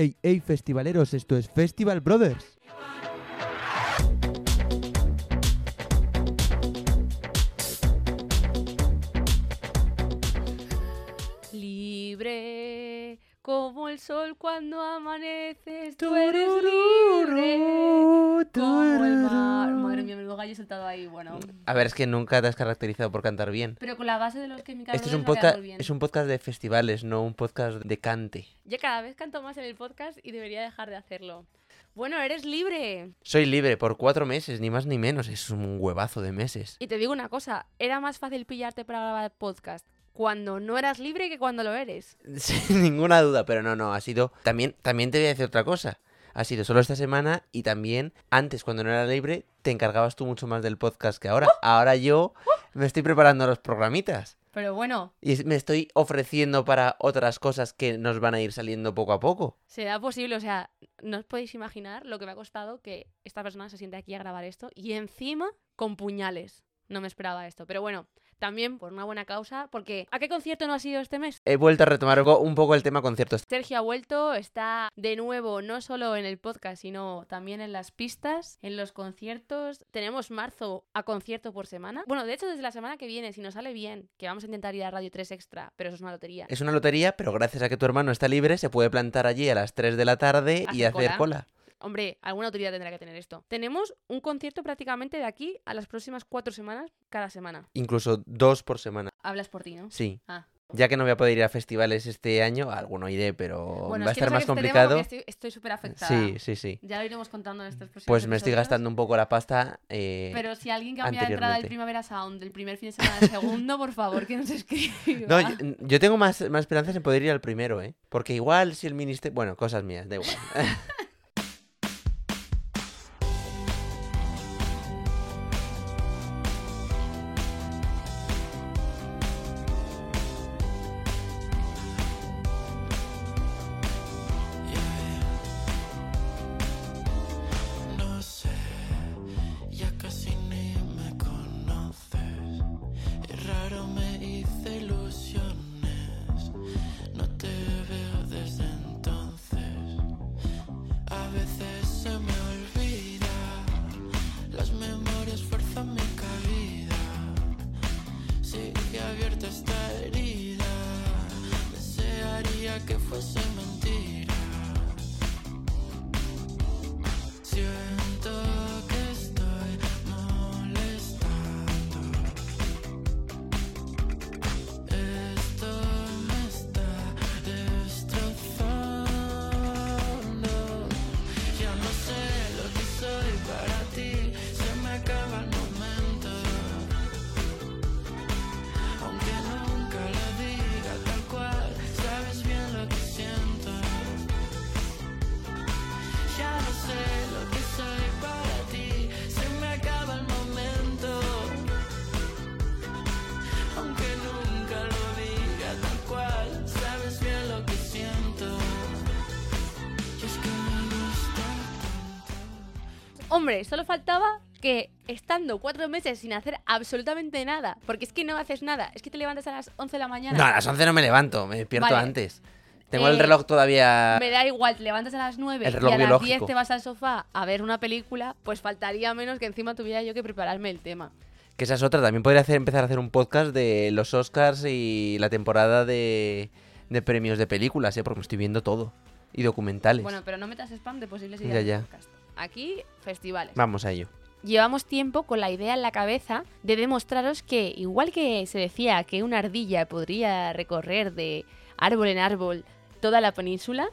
Ey, ey, festivaleros, esto es Festival Brothers. Sol cuando amaneces, tú eres libre como el mar. Madre mía, menudo gallo he saltado ahí, bueno. A ver, es que nunca te has caracterizado por cantar bien. Pero con la base de los que mi Este es un, podcast, es un podcast de festivales, no un podcast de cante. Yo cada vez canto más en el podcast y debería dejar de hacerlo. Bueno, eres libre. Soy libre por cuatro meses, ni más ni menos. Es un huevazo de meses. Y te digo una cosa, era más fácil pillarte para grabar podcast cuando no eras libre que cuando lo eres. Sin ninguna duda, pero no, no, ha sido... También, también te voy a decir otra cosa. Ha sido solo esta semana y también antes, cuando no era libre, te encargabas tú mucho más del podcast que ahora. Ahora yo me estoy preparando los programitas. Pero bueno, Y me estoy ofreciendo para otras cosas que nos van a ir saliendo poco a poco. será posible, o sea, no os podéis imaginar lo que me ha costado que esta persona se siente aquí a grabar esto y encima con puñales. No me esperaba esto, pero bueno, también por una buena causa, porque ¿a qué concierto no has ido este mes? He vuelto a retomar un poco- el tema conciertos. Sergio ha vuelto, está de nuevo no solo en el podcast, sino también en las pistas, en los conciertos. Tenemos marzo a concierto por semana. Bueno, de hecho, desde la semana que viene, si nos sale bien, que vamos a intentar ir a Radio 3 Extra, pero eso es una lotería. Es una lotería, pero gracias a que tu hermano está libre, se puede plantar allí a las 3 de la tarde y Hacer hacer cola. cola. Hombre, alguna autoridad tendrá que tener esto. Tenemos un concierto prácticamente de aquí a las próximas cuatro semanas, cada semana. Incluso dos por semana. Hablas por ti, ¿no? Sí. Ah. Ya que no voy a poder ir a festivales este año, a alguno iré, pero Bueno, va a es que no estar más complicado. Estoy súper afectada. Sí, sí, sí. Ya lo iremos contando en estos próximos Pues me estoy gastando un poco la pasta. eh, Pero si alguien cambia la entrada del. Primavera Sound del primer fin de semana al segundo, por favor, que nos escriba. No, yo, yo tengo más, más esperanzas en poder ir al primero, ¿eh? Porque igual si el ministerio... Bueno, cosas mías, da igual. Hombre, solo faltaba que estando cuatro meses sin hacer absolutamente nada, porque es que no haces nada, es que te levantas a las 11 de la mañana. no, a las 11 no me levanto, me despierto Vale. antes. Tengo el Eh, reloj todavía... Me da igual, te levantas a las 9 El y reloj a las biológico. 10 te vas al sofá a ver una película, pues faltaría menos que encima tuviera yo que prepararme el tema. Que esa es otra. También podría hacer, empezar a hacer un podcast de los Oscars y la temporada de, de premios de películas, ¿eh? Porque me estoy viendo todo. Y documentales. Bueno, pero no metas spam de posibles Ya, ideas ya. de podcast. Aquí, festivales. Vamos a ello. Llevamos tiempo con la idea en la cabeza de demostraros que, igual que se decía que una ardilla podría recorrer de árbol en árbol toda la península,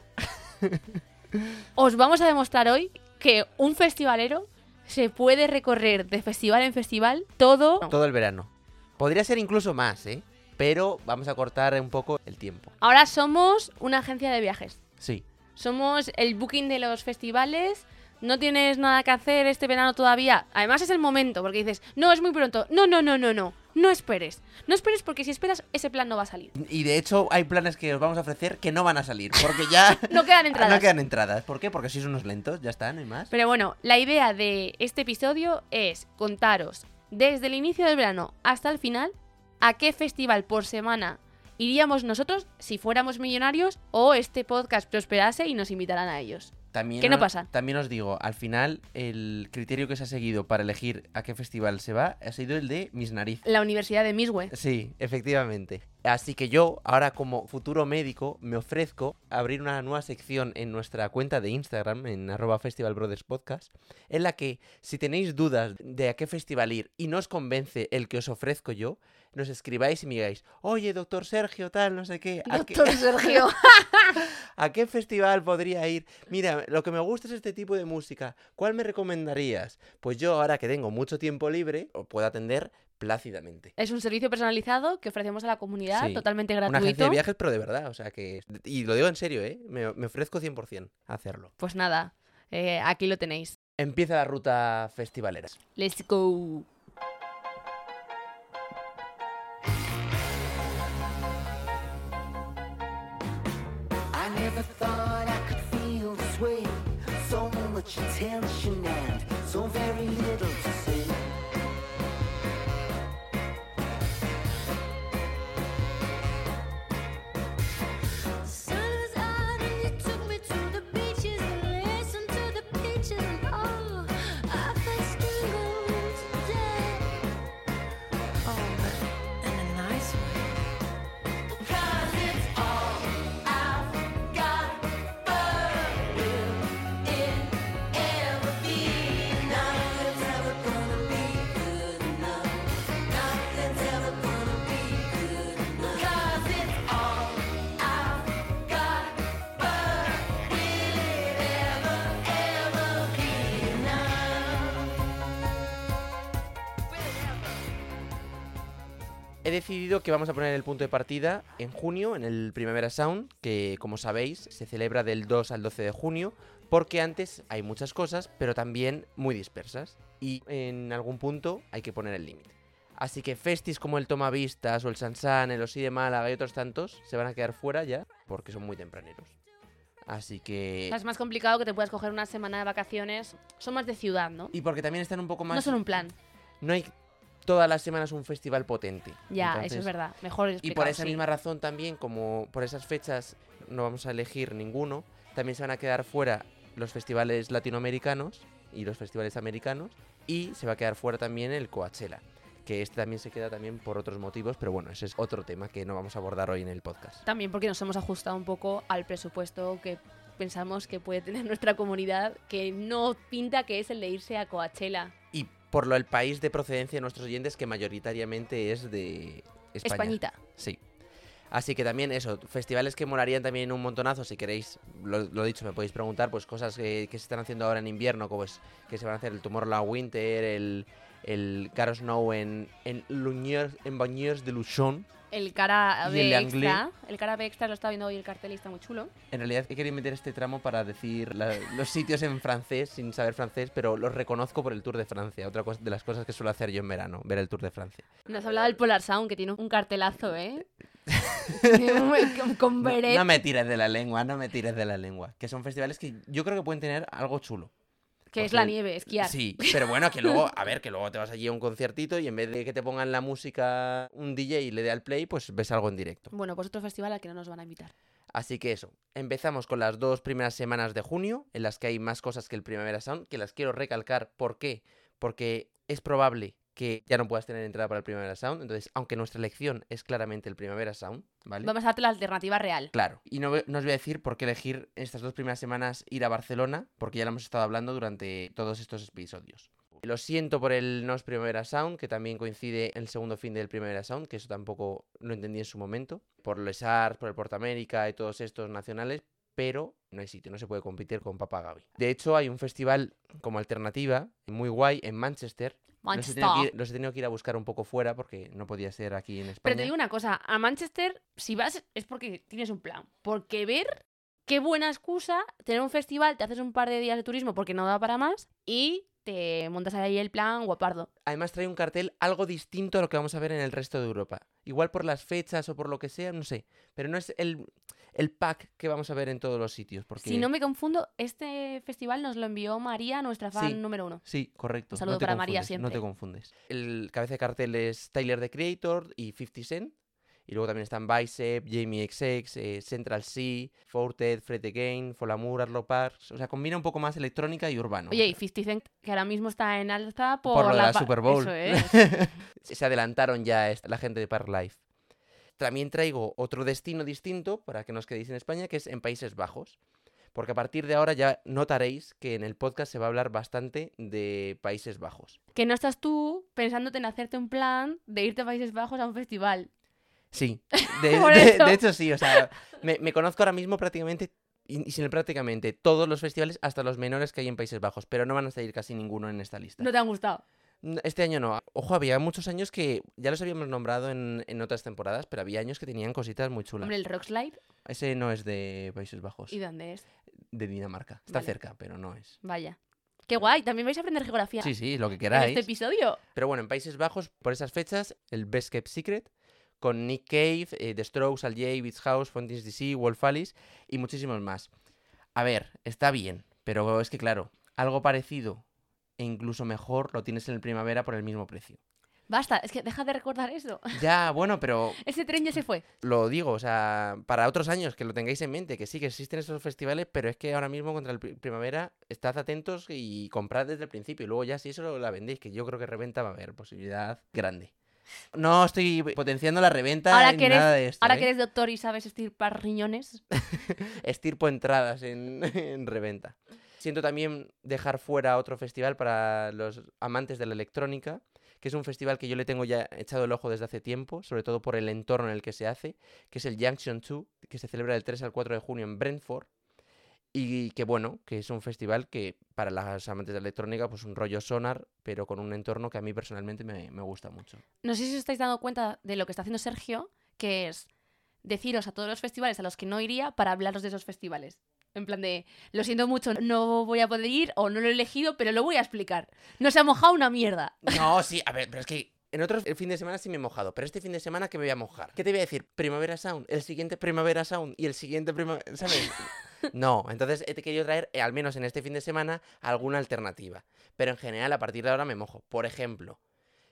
os vamos a demostrar hoy que un festivalero se puede recorrer de festival en festival todo. Todo el verano. Podría ser incluso más, ¿eh? Pero vamos a cortar un poco el tiempo. Ahora somos una agencia de viajes. Sí. Somos el booking de los festivales. No tienes nada que hacer este verano todavía. Además es el momento, porque dices, no, es muy pronto. No, no, no, no, no. No esperes. No esperes porque si esperas, ese plan no va a salir. Y de hecho hay planes que os vamos a ofrecer que no van a salir. Porque ya... No quedan entradas. No quedan entradas. ¿Por qué? Porque sois unos lentos. Ya está, no hay más. Pero bueno, la idea de este episodio es contaros desde el inicio del verano hasta el final a qué festival por semana iríamos nosotros si fuéramos millonarios o este podcast prosperase y nos invitaran a ellos. También ¿Qué no os- pasa? También os digo, al final, el criterio que se ha seguido para elegir a qué festival se va ha sido el de mis narices. La Universidad de Miswe. Sí, efectivamente. Así que yo, ahora como futuro médico, me ofrezco a abrir una nueva sección en nuestra cuenta de Instagram, en arroba Festival Brothers Podcast, en la que si tenéis dudas de a qué festival ir y no os convence el que os ofrezco yo, nos escribáis y me digáis, oye, doctor Sergio, tal, no sé qué, ¿a qué, Doctor Sergio. ¿a qué festival podría ir? Mira, lo que me gusta es este tipo de música, ¿cuál me recomendarías? Pues yo, ahora que tengo mucho tiempo libre, os puedo atender plácidamente. es un servicio personalizado que ofrecemos a la comunidad, Sí. totalmente Una agencia gratuito. de viajes, pero de verdad, o sea que... Y lo digo en serio, ¿eh? Me, me ofrezco 100% a hacerlo. Pues nada, eh, aquí lo tenéis. Empieza la ruta festivalera. Let's go. Never thought I could feel this way. So much attention decidido que vamos a poner el punto de partida en junio, en el Primavera Sound, que como sabéis se celebra del 2 al 12 de junio, porque antes hay muchas cosas, pero también muy dispersas. Y en algún punto hay que poner el límite. Así que festis como el Tomavistas o el Sansan, el Osí de Málaga y otros tantos se van a quedar fuera ya porque son muy tempraneros. Así que... Es más complicado que te puedas coger una semana de vacaciones. Son más de ciudad, ¿no? Y porque también están un poco más... No son un plan. no hay todas las semanas un festival potente. Ya, eso Entonces, es verdad. Mejor Y por esa sí. misma razón también, como por esas fechas no vamos a elegir ninguno, también se van a quedar fuera los festivales latinoamericanos y los festivales americanos y se va a quedar fuera también el Coachella, que este también se queda también por otros motivos, pero bueno, ese es otro tema que no vamos a abordar hoy en el podcast. También porque nos hemos ajustado un poco al presupuesto que pensamos que puede tener nuestra comunidad, que no pinta que es el de irse a Coachella. Por lo el país de procedencia de nuestros oyentes que mayoritariamente es de España. Españita. Sí. Así que también eso, festivales que molarían también un montonazo, si queréis, lo, lo dicho, me podéis preguntar, pues cosas que, que se están haciendo ahora en invierno, como es que se van a hacer el Tomorrowland Winter, el, el Caro Snow en, en, en Bagnères de Luchon. El cara B el Anglais. extra. El cara B extra lo estaba viendo hoy el cartel y está muy chulo. En realidad he querido meter este tramo para decir la- los sitios en francés, sin saber francés, pero los reconozco por el Tour de Francia, otra cosa, de las cosas que suelo hacer yo en verano, ver el Tour de Francia. Nos hablaba del Polar Sound, que tiene un cartelazo, ¿eh? con, con No, beret. no me tires de la lengua, no me tires de la lengua. Que son festivales que yo creo que pueden tener algo chulo. Que es la nieve, esquiar. Sí, pero bueno, que luego, a ver, que luego te vas allí a un conciertito y en vez de que te pongan la música un DJ y le dé al play, pues ves algo en directo. Bueno, pues otro festival al que no nos van a invitar. Así que eso, empezamos con las dos primeras semanas de junio, en las que hay más cosas que el Primavera Sound, que las quiero recalcar. ¿Por qué? Porque es probable que ya no puedas tener entrada para el Primavera Sound, entonces, aunque nuestra elección es claramente el Primavera Sound, ¿vale? Vamos a darte la alternativa real. Claro, y no, no os voy a decir por qué elegir estas dos primeras semanas ir a Barcelona, porque ya lo hemos estado hablando durante todos estos episodios. Lo siento por el Nos Primavera Sound, que también coincide el segundo fin del Primavera Sound, que eso tampoco lo entendí en su momento, por Les Arts, por el Portamérica y todos estos nacionales, pero no hay sitio, no se puede competir con Papa Gaby. De hecho, hay un festival como alternativa, muy guay, en Manchester. Los he, ir, los he tenido que ir a buscar un poco fuera porque no podía ser aquí en España. Pero te digo una cosa, a Manchester, si vas, es porque tienes un plan. Porque ver qué buena excusa tener un festival, te haces un par de días de turismo porque no da para más y te montas ahí el plan guapardo. Además trae un cartel algo distinto a lo que vamos a ver en el resto de Europa. Igual por las fechas o por lo que sea, no sé. Pero no es el, el pack que vamos a ver en todos los sitios. Porque... Si no me confundo, este festival nos lo envió María, nuestra fan Sí. número uno. Sí, correcto. Un saludo no para María confundes, No siempre. te confundes. El cabeza de cartel es Tyler, the Creator y 50 Cent. Y luego también están Bicep, Jamie XX, eh, Central C, Forted, Fred Again, Folamour, Arlo Parks. O sea, combina un poco más electrónica y urbano. Oye, y 50 Cent, que ahora mismo está en alta por, Por lo de la pa- Super Bowl. Eso es. Se adelantaron ya la gente de Park Life. También traigo otro destino distinto para que nos quedéis en España, que es en Países Bajos. Porque a partir de ahora ya notaréis que en el podcast se va a hablar bastante de Países Bajos. que no estás tú pensándote en hacerte un plan de irte a Países Bajos a un festival. Sí, de, hecho sí, o sea, me, me conozco ahora mismo prácticamente, y sin el prácticamente, todos los festivales, hasta los menores que hay en Países Bajos, pero no van a salir casi ninguno en esta lista. No te han gustado. Este año no. Ojo, había muchos años que ya los habíamos nombrado en, en otras temporadas, pero había años que tenían cositas muy chulas. Hombre, el Rockslide. Ese no es de Países Bajos, ¿Y dónde es? de Dinamarca. Está Vale. cerca, pero no es. Vaya. Qué guay. También vais a aprender geografía Sí, sí, lo que en queráis. este episodio. Pero bueno, en Países Bajos, por esas fechas, el Best Kept Secret, con Nick Cave, eh, The Strokes, Al Jay, Beats House, Fontaine's DC, Wolf Alice y muchísimos más. A ver, está bien, pero es que claro, algo parecido e incluso mejor lo tienes en el primavera por el mismo precio. Basta, es que deja de recordar eso. Ya, bueno, pero Ese tren ya se fue. lo digo, o sea, para otros años que lo tengáis en mente, que sí que existen esos festivales, pero es que ahora mismo contra el pri- primavera estad atentos y comprad desde el principio. Y luego ya si eso la vendéis, que yo creo que reventa va a haber posibilidad grande. No estoy potenciando la reventa Ahora ni que eres- nada de esto. Ahora ¿eh? que eres doctor y sabes estirpar riñones. Estirpo entradas en, en reventa. Siento también dejar fuera otro festival para los amantes de la electrónica, que es un festival que yo le tengo ya echado el ojo desde hace tiempo, sobre todo por el entorno en el que se hace, que es el Junction 2, que se celebra del 3 al 4 de junio en Brentford. Y que bueno, que es un festival que para los amantes de la electrónica, pues un rollo sonar, pero con un entorno que a mí personalmente me, me gusta mucho. No sé si os estáis dando cuenta de lo que está haciendo Sergio, que es deciros a todos los festivales a los que no iría para hablaros de esos festivales. En plan de, lo siento mucho, no voy a poder ir o no lo he elegido, pero lo voy a explicar. No se ha mojado una mierda. No, sí, a ver, pero es que en otros el fin de semana sí me he mojado, pero este fin de semana que me voy a mojar. ¿Qué te voy a decir? Primavera Sound, el siguiente Primavera Sound y el siguiente Primavera, ¿sabes? No, entonces he querido traer, eh, al menos en este fin de semana, alguna alternativa. Pero en general, a partir de ahora me mojo. Por ejemplo,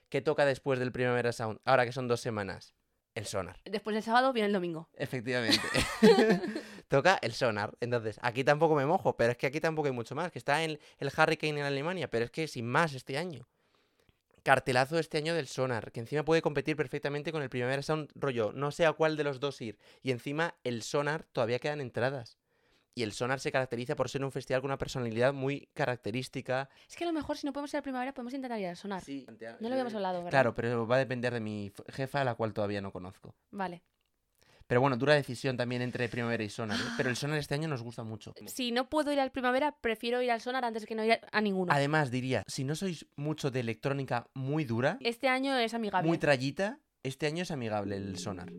¿qué toca después del Primavera Sound? Ahora que son dos semanas. El sonar. Después del sábado viene el domingo. Efectivamente. Toca el sonar. Entonces, aquí tampoco me mojo, pero es que aquí tampoco hay mucho más. Que está en el Hurricane en Alemania, pero es que sin más este año. Cartelazo este año del sonar, que encima puede competir perfectamente con el Primavera Sound rollo. No sé a cuál de los dos ir. Y encima el sonar todavía quedan entradas. Y el sonar se caracteriza por ser un festival con una personalidad muy característica. Es que a lo mejor si no podemos ir a primavera podemos intentar ir a sonar. Sí, No lo habíamos hablado, ¿verdad? Claro, pero va a depender de mi jefa, la cual todavía no conozco. Vale. Pero bueno, dura decisión también entre primavera y sonar. ¿eh? Pero el sonar este año nos gusta mucho. Si no puedo ir al primavera, prefiero ir al sonar antes que no ir a- a ninguno. Además, diría, si no sois mucho de electrónica muy dura, Este año es amigable. muy trallita, este año es amigable el sonar.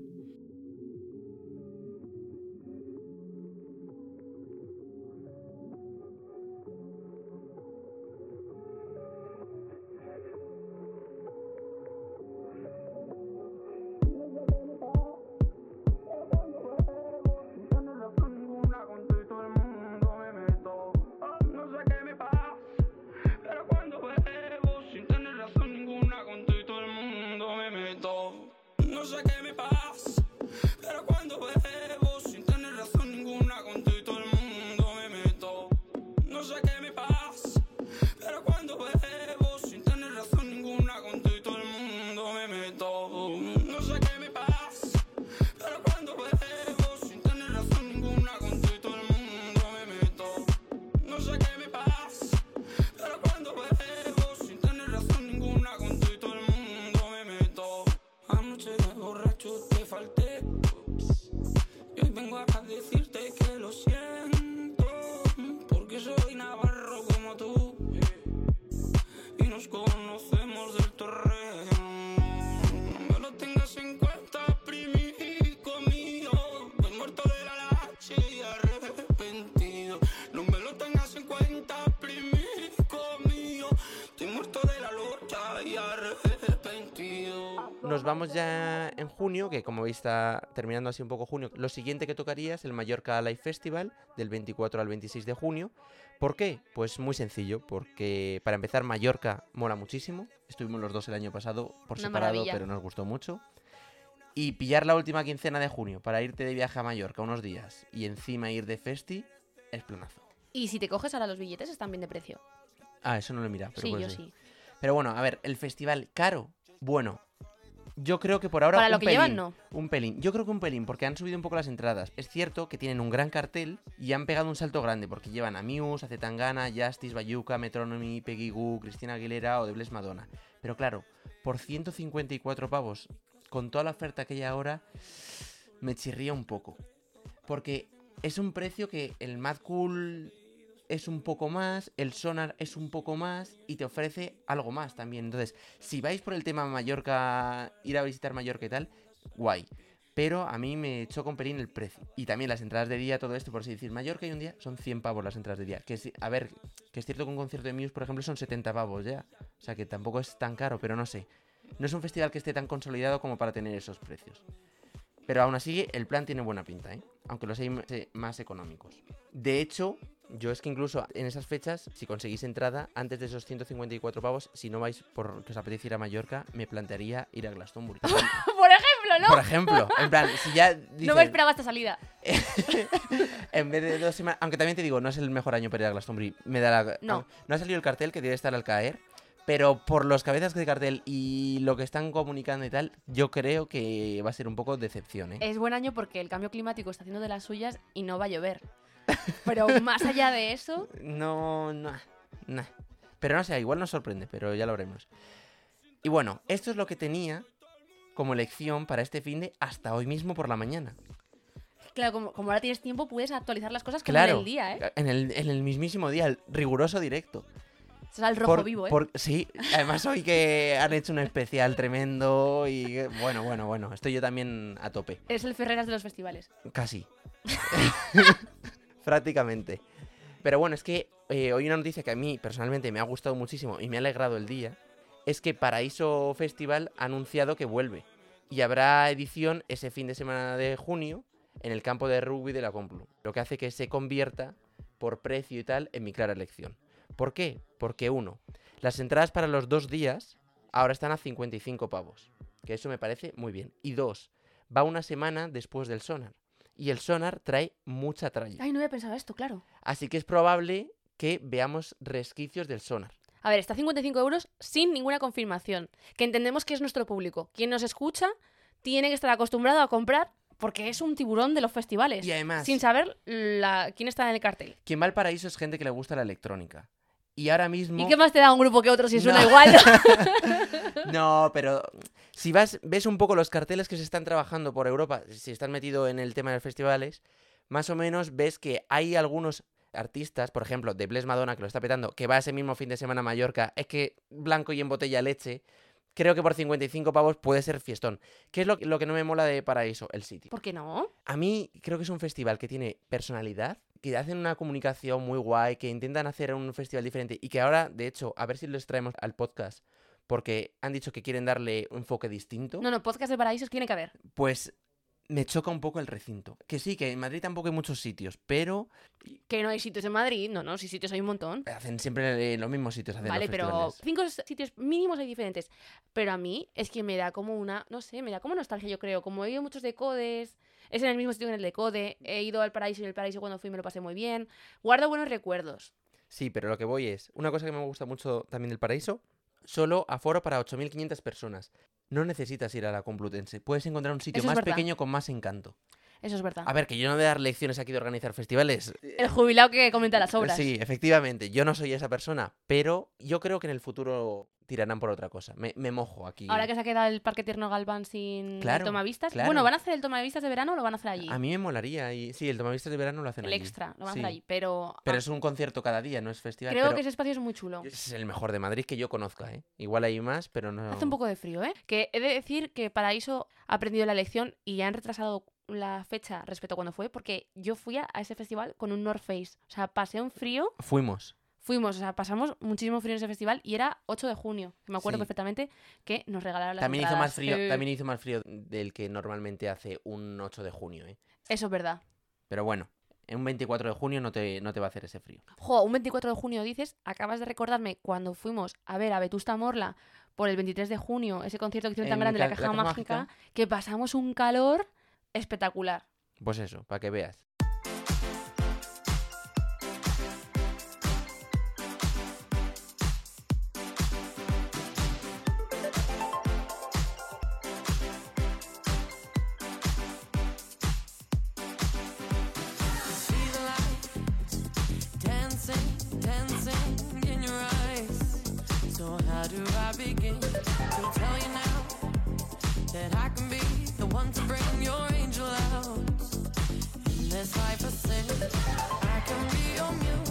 Ya en junio, que como veis está terminando así un poco junio. Lo siguiente que tocaría es el Mallorca Live Festival, del 24 al 26 de junio. ¿Por qué? Pues muy sencillo, porque para empezar Mallorca mola muchísimo. Estuvimos los dos el año pasado por Una separado, maravilla. pero nos gustó mucho. Y pillar la última quincena de junio para irte de viaje a Mallorca unos días y encima ir de festi, es planazo. Y si te coges ahora los billetes, están bien de precio. Ah, eso no lo he mirado, pero sí, puede yo ser. sí. Pero bueno, a ver, el festival caro, bueno, yo creo que por ahora Para lo un que pelín, llevan, no. Un pelín. Yo creo que un pelín, porque han subido un poco las entradas. Es cierto que tienen un gran cartel y han pegado un salto grande, porque llevan a Muse, a Zetangana, Justice, Bayuca, Metronomy, Peggy Goo, Cristina Aguilera o The Bless Madonna. Pero claro, por 154 pavos, con toda la oferta que hay ahora, me chirría un poco. Porque es un precio que el Mad Cool es un poco más, el Sonar es un poco más y te ofrece algo más también. Entonces, si vais por el tema Mallorca, ir a visitar Mallorca y tal, guay. Pero a mí me choca un pelín el precio. Y también las entradas de día, todo esto, por así decir. Mallorca y un día son 100 pavos las entradas de día. Que a ver, que es cierto que un concierto de Muse, por ejemplo, son 70 pavos ya. O sea que tampoco es tan caro, pero no sé. No es un festival que esté tan consolidado como para tener esos precios. Pero aún así, el plan tiene buena pinta, ¿eh? Aunque los hay eh, más económicos. De hecho, yo es que incluso en esas fechas, si conseguís entrada, antes de esos 154 pavos, si no vais por que os apetece ir a Mallorca, me plantearía ir a Glastonbury. Por ejemplo, ¿no? Por ejemplo, en plan, si ya No me esperaba esta salida. en vez de dos semanas, aunque también te digo, no es el mejor año para ir a Glastonbury, me da la... No. No ha salido el cartel que debe estar al caer, pero por los cabezas de cartel y lo que están comunicando y tal, yo creo que va a ser un poco decepción, ¿eh? Es buen año porque el cambio climático está haciendo de las suyas y no va a llover. Pero más allá de eso, No, no, no. Pero no sé, igual nos sorprende, pero ya lo veremos. Y bueno, esto es lo que tenía como lección para este fin de hasta hoy mismo por la mañana. claro, como, como ahora tienes tiempo, puedes actualizar las cosas como Claro, en el día, ¿eh? en el, en el mismísimo día, el riguroso directo. Sea, el rojo Por- vivo, ¿eh? por- sí, además hoy que han hecho un especial tremendo y bueno, bueno, bueno, estoy yo también a tope, Es el Ferreras de los festivales. casi. Prácticamente. Pero bueno, es que eh, hoy una noticia que a mí personalmente me ha gustado muchísimo y me ha alegrado el día es que Paraíso Festival ha anunciado que vuelve y habrá edición ese fin de semana de junio en el campo de rugby de la Complu, lo que hace que se convierta por precio y tal en mi clara elección. ¿Por qué? Porque uno, las entradas para los dos días ahora están a 55 pavos, que eso me parece muy bien. Y dos, va una semana después del sonar. Y el sonar trae mucha tralla. Ay, no había pensado esto, claro. Así que es probable que veamos resquicios del sonar. A ver, está a 55 euros sin ninguna confirmación. Que entendemos que es nuestro público. Quien nos escucha tiene que estar acostumbrado a comprar porque es un tiburón de los festivales. Y además, Sin saber la... quién está en el cartel. quien va al paraíso es gente que le gusta la electrónica. Y ahora mismo... ¿Y qué más te da un grupo que otro si suena No. igual? No, pero si vas, ves un poco los carteles que se están trabajando por Europa, si estás metido en el tema de los festivales, más o menos ves que hay algunos artistas, por ejemplo, de Bless Madonna, que lo está petando, que va ese mismo fin de semana a Mallorca, es que blanco y en botella leche, creo que por 55 pavos puede ser fiestón. ¿Qué es lo, lo que no me mola de Paraíso? El sitio. ¿Por qué no? A mí creo que es un festival que tiene personalidad, que hacen una comunicación muy guay, que intentan hacer un festival diferente y que ahora, de hecho, a ver si les traemos al podcast, porque han dicho que quieren darle un enfoque distinto, No, no, podcast de paraísos tiene que haber. pues me choca un poco el recinto. Que sí, que en Madrid tampoco hay muchos sitios, pero Que no hay sitios en Madrid. No, no, sí sitios hay un montón. hacen siempre en los mismos sitios. Hacen Vale, los pero cinco sitios mínimos hay diferentes. Pero a mí es que me da como una, no sé, me da como nostalgia, yo creo. Como he ido muchos de Codes, es en el mismo sitio que en el de Code, he ido al paraíso y en el paraíso cuando fui me lo pasé muy bien. Guardo buenos recuerdos. Sí, pero lo que voy es, una cosa que me gusta mucho también del paraíso, solo aforo para 8.500 personas. No necesitas ir a la Complutense, puedes encontrar un sitio Eso más pequeño con más encanto. Eso es verdad. A ver, que yo no voy a dar lecciones aquí de organizar festivales. El jubilado que comenta las obras. Sí, efectivamente, yo no soy esa persona, pero yo creo que en el futuro tirarán por otra cosa. Me, me mojo aquí. Ahora que se ha quedado el Parque Tierno Galván sin Claro, el tomavistas. claro. Bueno, ¿van a hacer el tomavistas de verano o lo van a hacer allí? A mí me molaría. Y... Sí, el tomavistas de verano lo hacen el allí. extra, lo van a hacer allí. Pero, Pero ah, es un concierto cada día, no es festival. creo pero que ese espacio es muy chulo. Es el mejor de Madrid que yo conozca, ¿eh? Igual hay más, pero no... Hace un poco de frío, ¿eh? Que he de decir que Paraíso ha aprendido la lección y ya han retrasado la fecha respecto a cuando fue, porque yo fui a ese festival con un North Face. O sea, pasé un frío, Fuimos. fuimos, o sea, pasamos muchísimo frío en ese festival y era 8 de junio. que Me acuerdo Sí. perfectamente que nos regalaron las También hizo más frío, Eh, también hizo más frío del que normalmente hace un 8 de junio, ¿eh? Eso es verdad. Pero bueno, en un 24 de junio no te, no te va a hacer ese frío. Jo, un 24 de junio dices, acabas de recordarme cuando fuimos a ver a Vetusta Morla por el 23 de junio, ese concierto que hicieron tan En grande, la Ca- caja, la Caja mágica, Mágica. que pasamos un calor espectacular. Pues eso, para que veas. See the lights dancing, dancing in your eyes. So how do I begin to tell you now that I can be one to bring your angel out? In this life I sin, I can be your muse,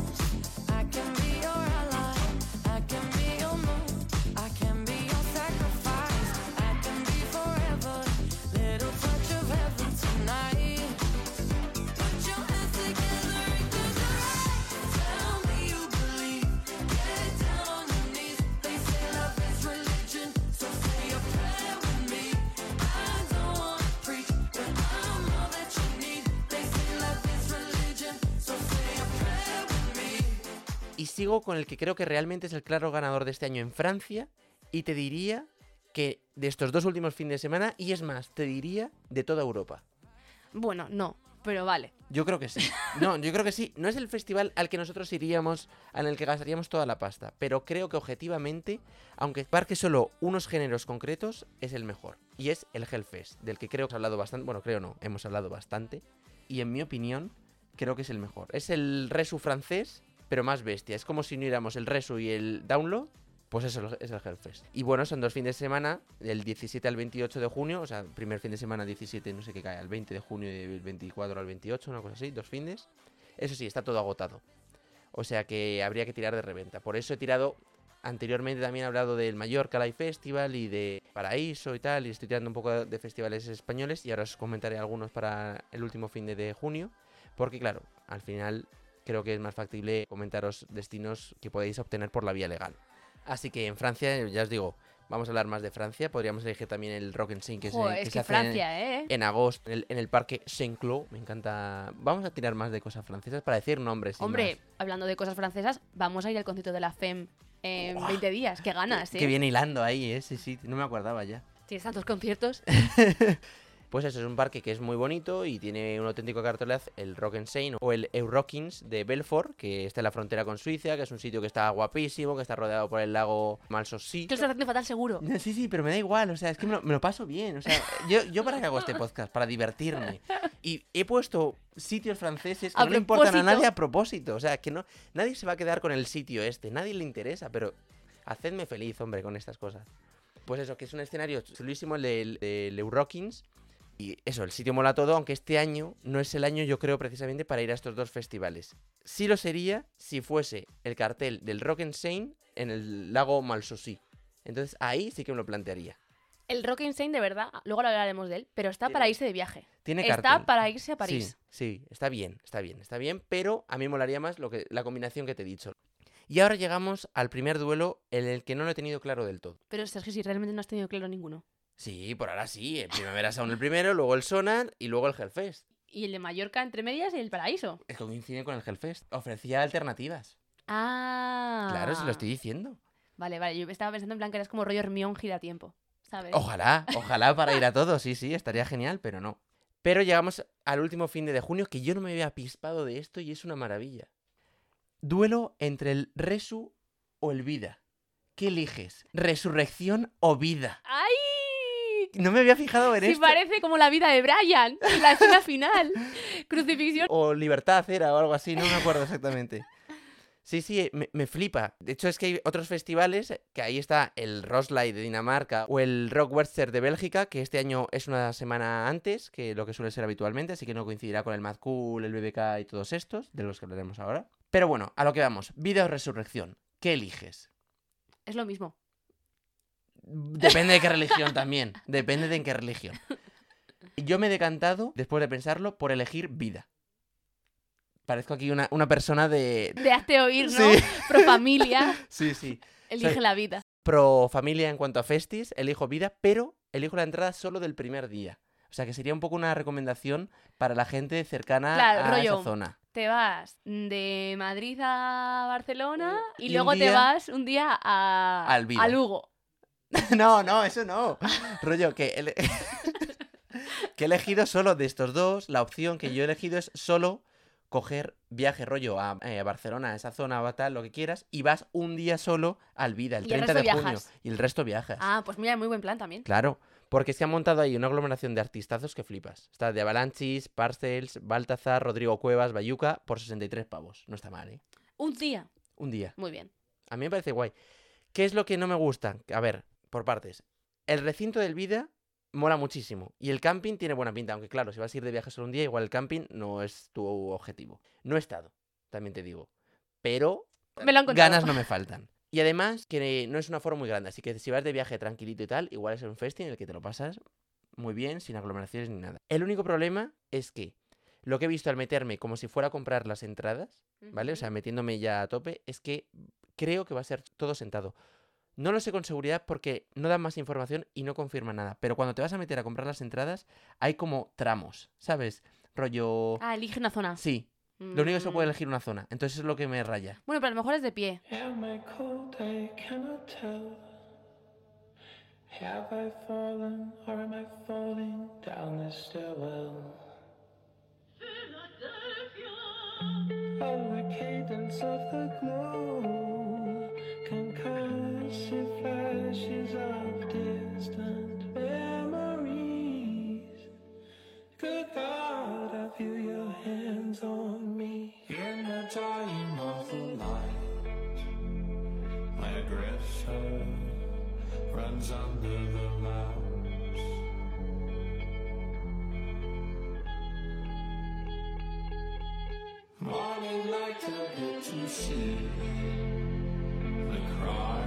sigo con el que creo que realmente es el claro ganador de este año en Francia. Y te diría que de estos dos últimos fines de semana, y es más, te diría de toda Europa. Bueno, no, pero vale. Yo creo que sí. No, yo creo que sí. No es el festival al que nosotros iríamos, en el que gastaríamos toda la pasta. Pero creo que objetivamente, aunque parque solo unos géneros concretos, es el mejor. Y es el Hellfest, del que creo que hemos hablado bastante. Bueno, creo no, hemos hablado bastante. Y en mi opinión, creo que es el mejor. Es el Resu francés, pero más bestia. Es como si uniéramos el Resu y el Download. Pues eso es el Hellfest. Y bueno, son dos fines de semana, del 17 al 28 de junio, o sea, primer fin de semana 17, no sé qué cae, al 20 de junio y del 24 al 28, una cosa así, dos fines. Eso sí, está todo agotado. O sea que habría que tirar de reventa. Por eso he tirado, anteriormente también he hablado del Mallorca Live Festival y de Paraíso y tal, y estoy tirando un poco de festivales españoles y ahora os comentaré algunos para el último fin de, de junio, porque claro, al final creo que es más factible comentaros destinos que podéis obtener por la vía legal. Así que en Francia, ya os digo, vamos a hablar más de Francia. Podríamos elegir también el Rock and Sing que, se, Joder, que es se que hace en- ¿eh? en agosto en el, en el parque Saint-Cloud. Me encanta. Vamos a tirar más de cosas francesas para decir nombres. Hombre, más. hablando de cosas francesas, vamos a ir al concierto de la FEM en 20 días. Qué ganas, ¿eh? Que viene hilando ahí, ¿eh? Sí, sí, no me acordaba ya. Tienes tantos conciertos. Pues eso, es un parque que es muy bonito y tiene un auténtico cartelaz, el Rock and Seine o el Eurockings de Belfort, que está en la frontera con Suiza, que es un sitio que está guapísimo, que está rodeado por el lago Malsosí. Tú estás haciendo fatal seguro. Sí, sí, pero me da igual, o sea, es que me lo, me lo paso bien, o sea, yo, yo para qué hago este podcast, para divertirme. Y he puesto sitios franceses que A no le importan a nadie a propósito, o sea, que no, nadie se va a quedar con el sitio este, nadie le interesa, pero hacedme feliz, hombre, con estas cosas. Pues eso, que es un escenario chulísimo el del, del Eurockings. Y eso, el sitio mola todo, aunque este año no es el año, yo creo, precisamente para ir a estos dos festivales. Sí lo sería si fuese el cartel del Rock and Seine en el lago Malsosí. Entonces ahí sí que me lo plantearía. El Rock Insane, de verdad, luego lo hablaremos de él, pero está para irse de viaje. Tiene Está cartel. para irse a París. Sí, sí, está bien, está bien, está bien, pero a mí me molaría más lo que, la combinación que te he dicho. Y ahora llegamos al primer duelo en el que no lo he tenido claro del todo. Pero Sergio, si realmente no has tenido claro ninguno. Sí, por ahora sí, el Primavera Sound el primero, luego el Sonar y luego el Hellfest. Y el de Mallorca entre medias y el paraíso. Es que coincide con el Hellfest. Ofrecía alternativas. Ah. Claro, se lo estoy diciendo. Vale, vale. Yo estaba pensando en plan que eras como rollo Hermión gira tiempo. ¿Sabes? Ojalá, ojalá para ir a todos, sí, sí, estaría genial, pero no. Pero llegamos al último fin de, de junio que yo no me había pispado de esto y es una maravilla. Duelo entre el Resu o el Vida. ¿Qué eliges? ¿Resurrección o vida? ¡Ay! No me había fijado en Si esto. parece como la vida de Brian, la escena final. Crucifixión. O Libertad era o algo así, no me acuerdo exactamente. Sí, sí, me, me flipa. De hecho, es que hay otros festivales, que ahí está el Roslight de Dinamarca o el Rock Western de Bélgica, que este año es una semana antes que lo que suele ser habitualmente, así que no coincidirá con el Mad Cool, el BBK y todos estos, de los que hablaremos ahora. Pero bueno, a lo que vamos. Vida o resurrección. ¿Qué eliges? Es lo mismo. Depende de qué religión también. Depende de en qué religión. Yo me he decantado, después de pensarlo, por elegir vida. Parezco aquí una, una persona de... De hazte oír, ¿no? Sí. Pro familia, Sí, sí. elige la vida. Pro familia en cuanto a festis, elijo vida, pero elijo la entrada solo del primer día. O sea que sería un poco una recomendación para la gente cercana Claro, a rollo. esa zona. Te vas de Madrid a Barcelona y, Y luego te vas un día a... a Lugo. no, no, eso no. Rollo, que, ele- que he elegido solo de estos dos, la opción que yo he elegido es solo coger viaje rollo a, eh, a Barcelona, a esa zona, o a tal, lo que quieras, y vas un día solo al Vida, el Y el 30 de junio. Y el resto viajas. Ah, pues mira, muy buen plan también. Claro, porque se ha montado ahí una aglomeración de artistazos que flipas. Está de Avalanchis, Parcels, Baltazar, Rodrigo Cuevas, Bayuca, por 63 pavos. No está mal, ¿eh? Un día. Un día. Muy bien. A mí me parece guay. ¿Qué es lo que no me gusta? A ver, por partes. El recinto del Vida mola muchísimo. Y el camping tiene buena pinta. Aunque claro, si vas a ir de viaje solo un día, igual el camping no es tu objetivo. No he estado, también te digo. Pero Me lo han contado. ganas no me faltan. Y además que no es una forma muy grande. Así que si vas de viaje tranquilito y tal, igual es un festi en el que te lo pasas muy bien, sin aglomeraciones ni nada. El único problema es que lo que he visto al meterme como si fuera a comprar las entradas, ¿vale? O sea, metiéndome ya a tope, es que creo que va a ser todo sentado. No lo sé con seguridad porque no dan más información y no confirman nada. Pero cuando te vas a meter a comprar las entradas, hay como tramos, ¿sabes? Rollo... Ah, elige una zona. Sí, lo único que se puede Mm. elegir una zona. Entonces es lo que me raya. Bueno, pero a lo mejor es de pie. Hands on me in the dying of the light. My aggressor runs under the lamps. Morning light a bit to see the crime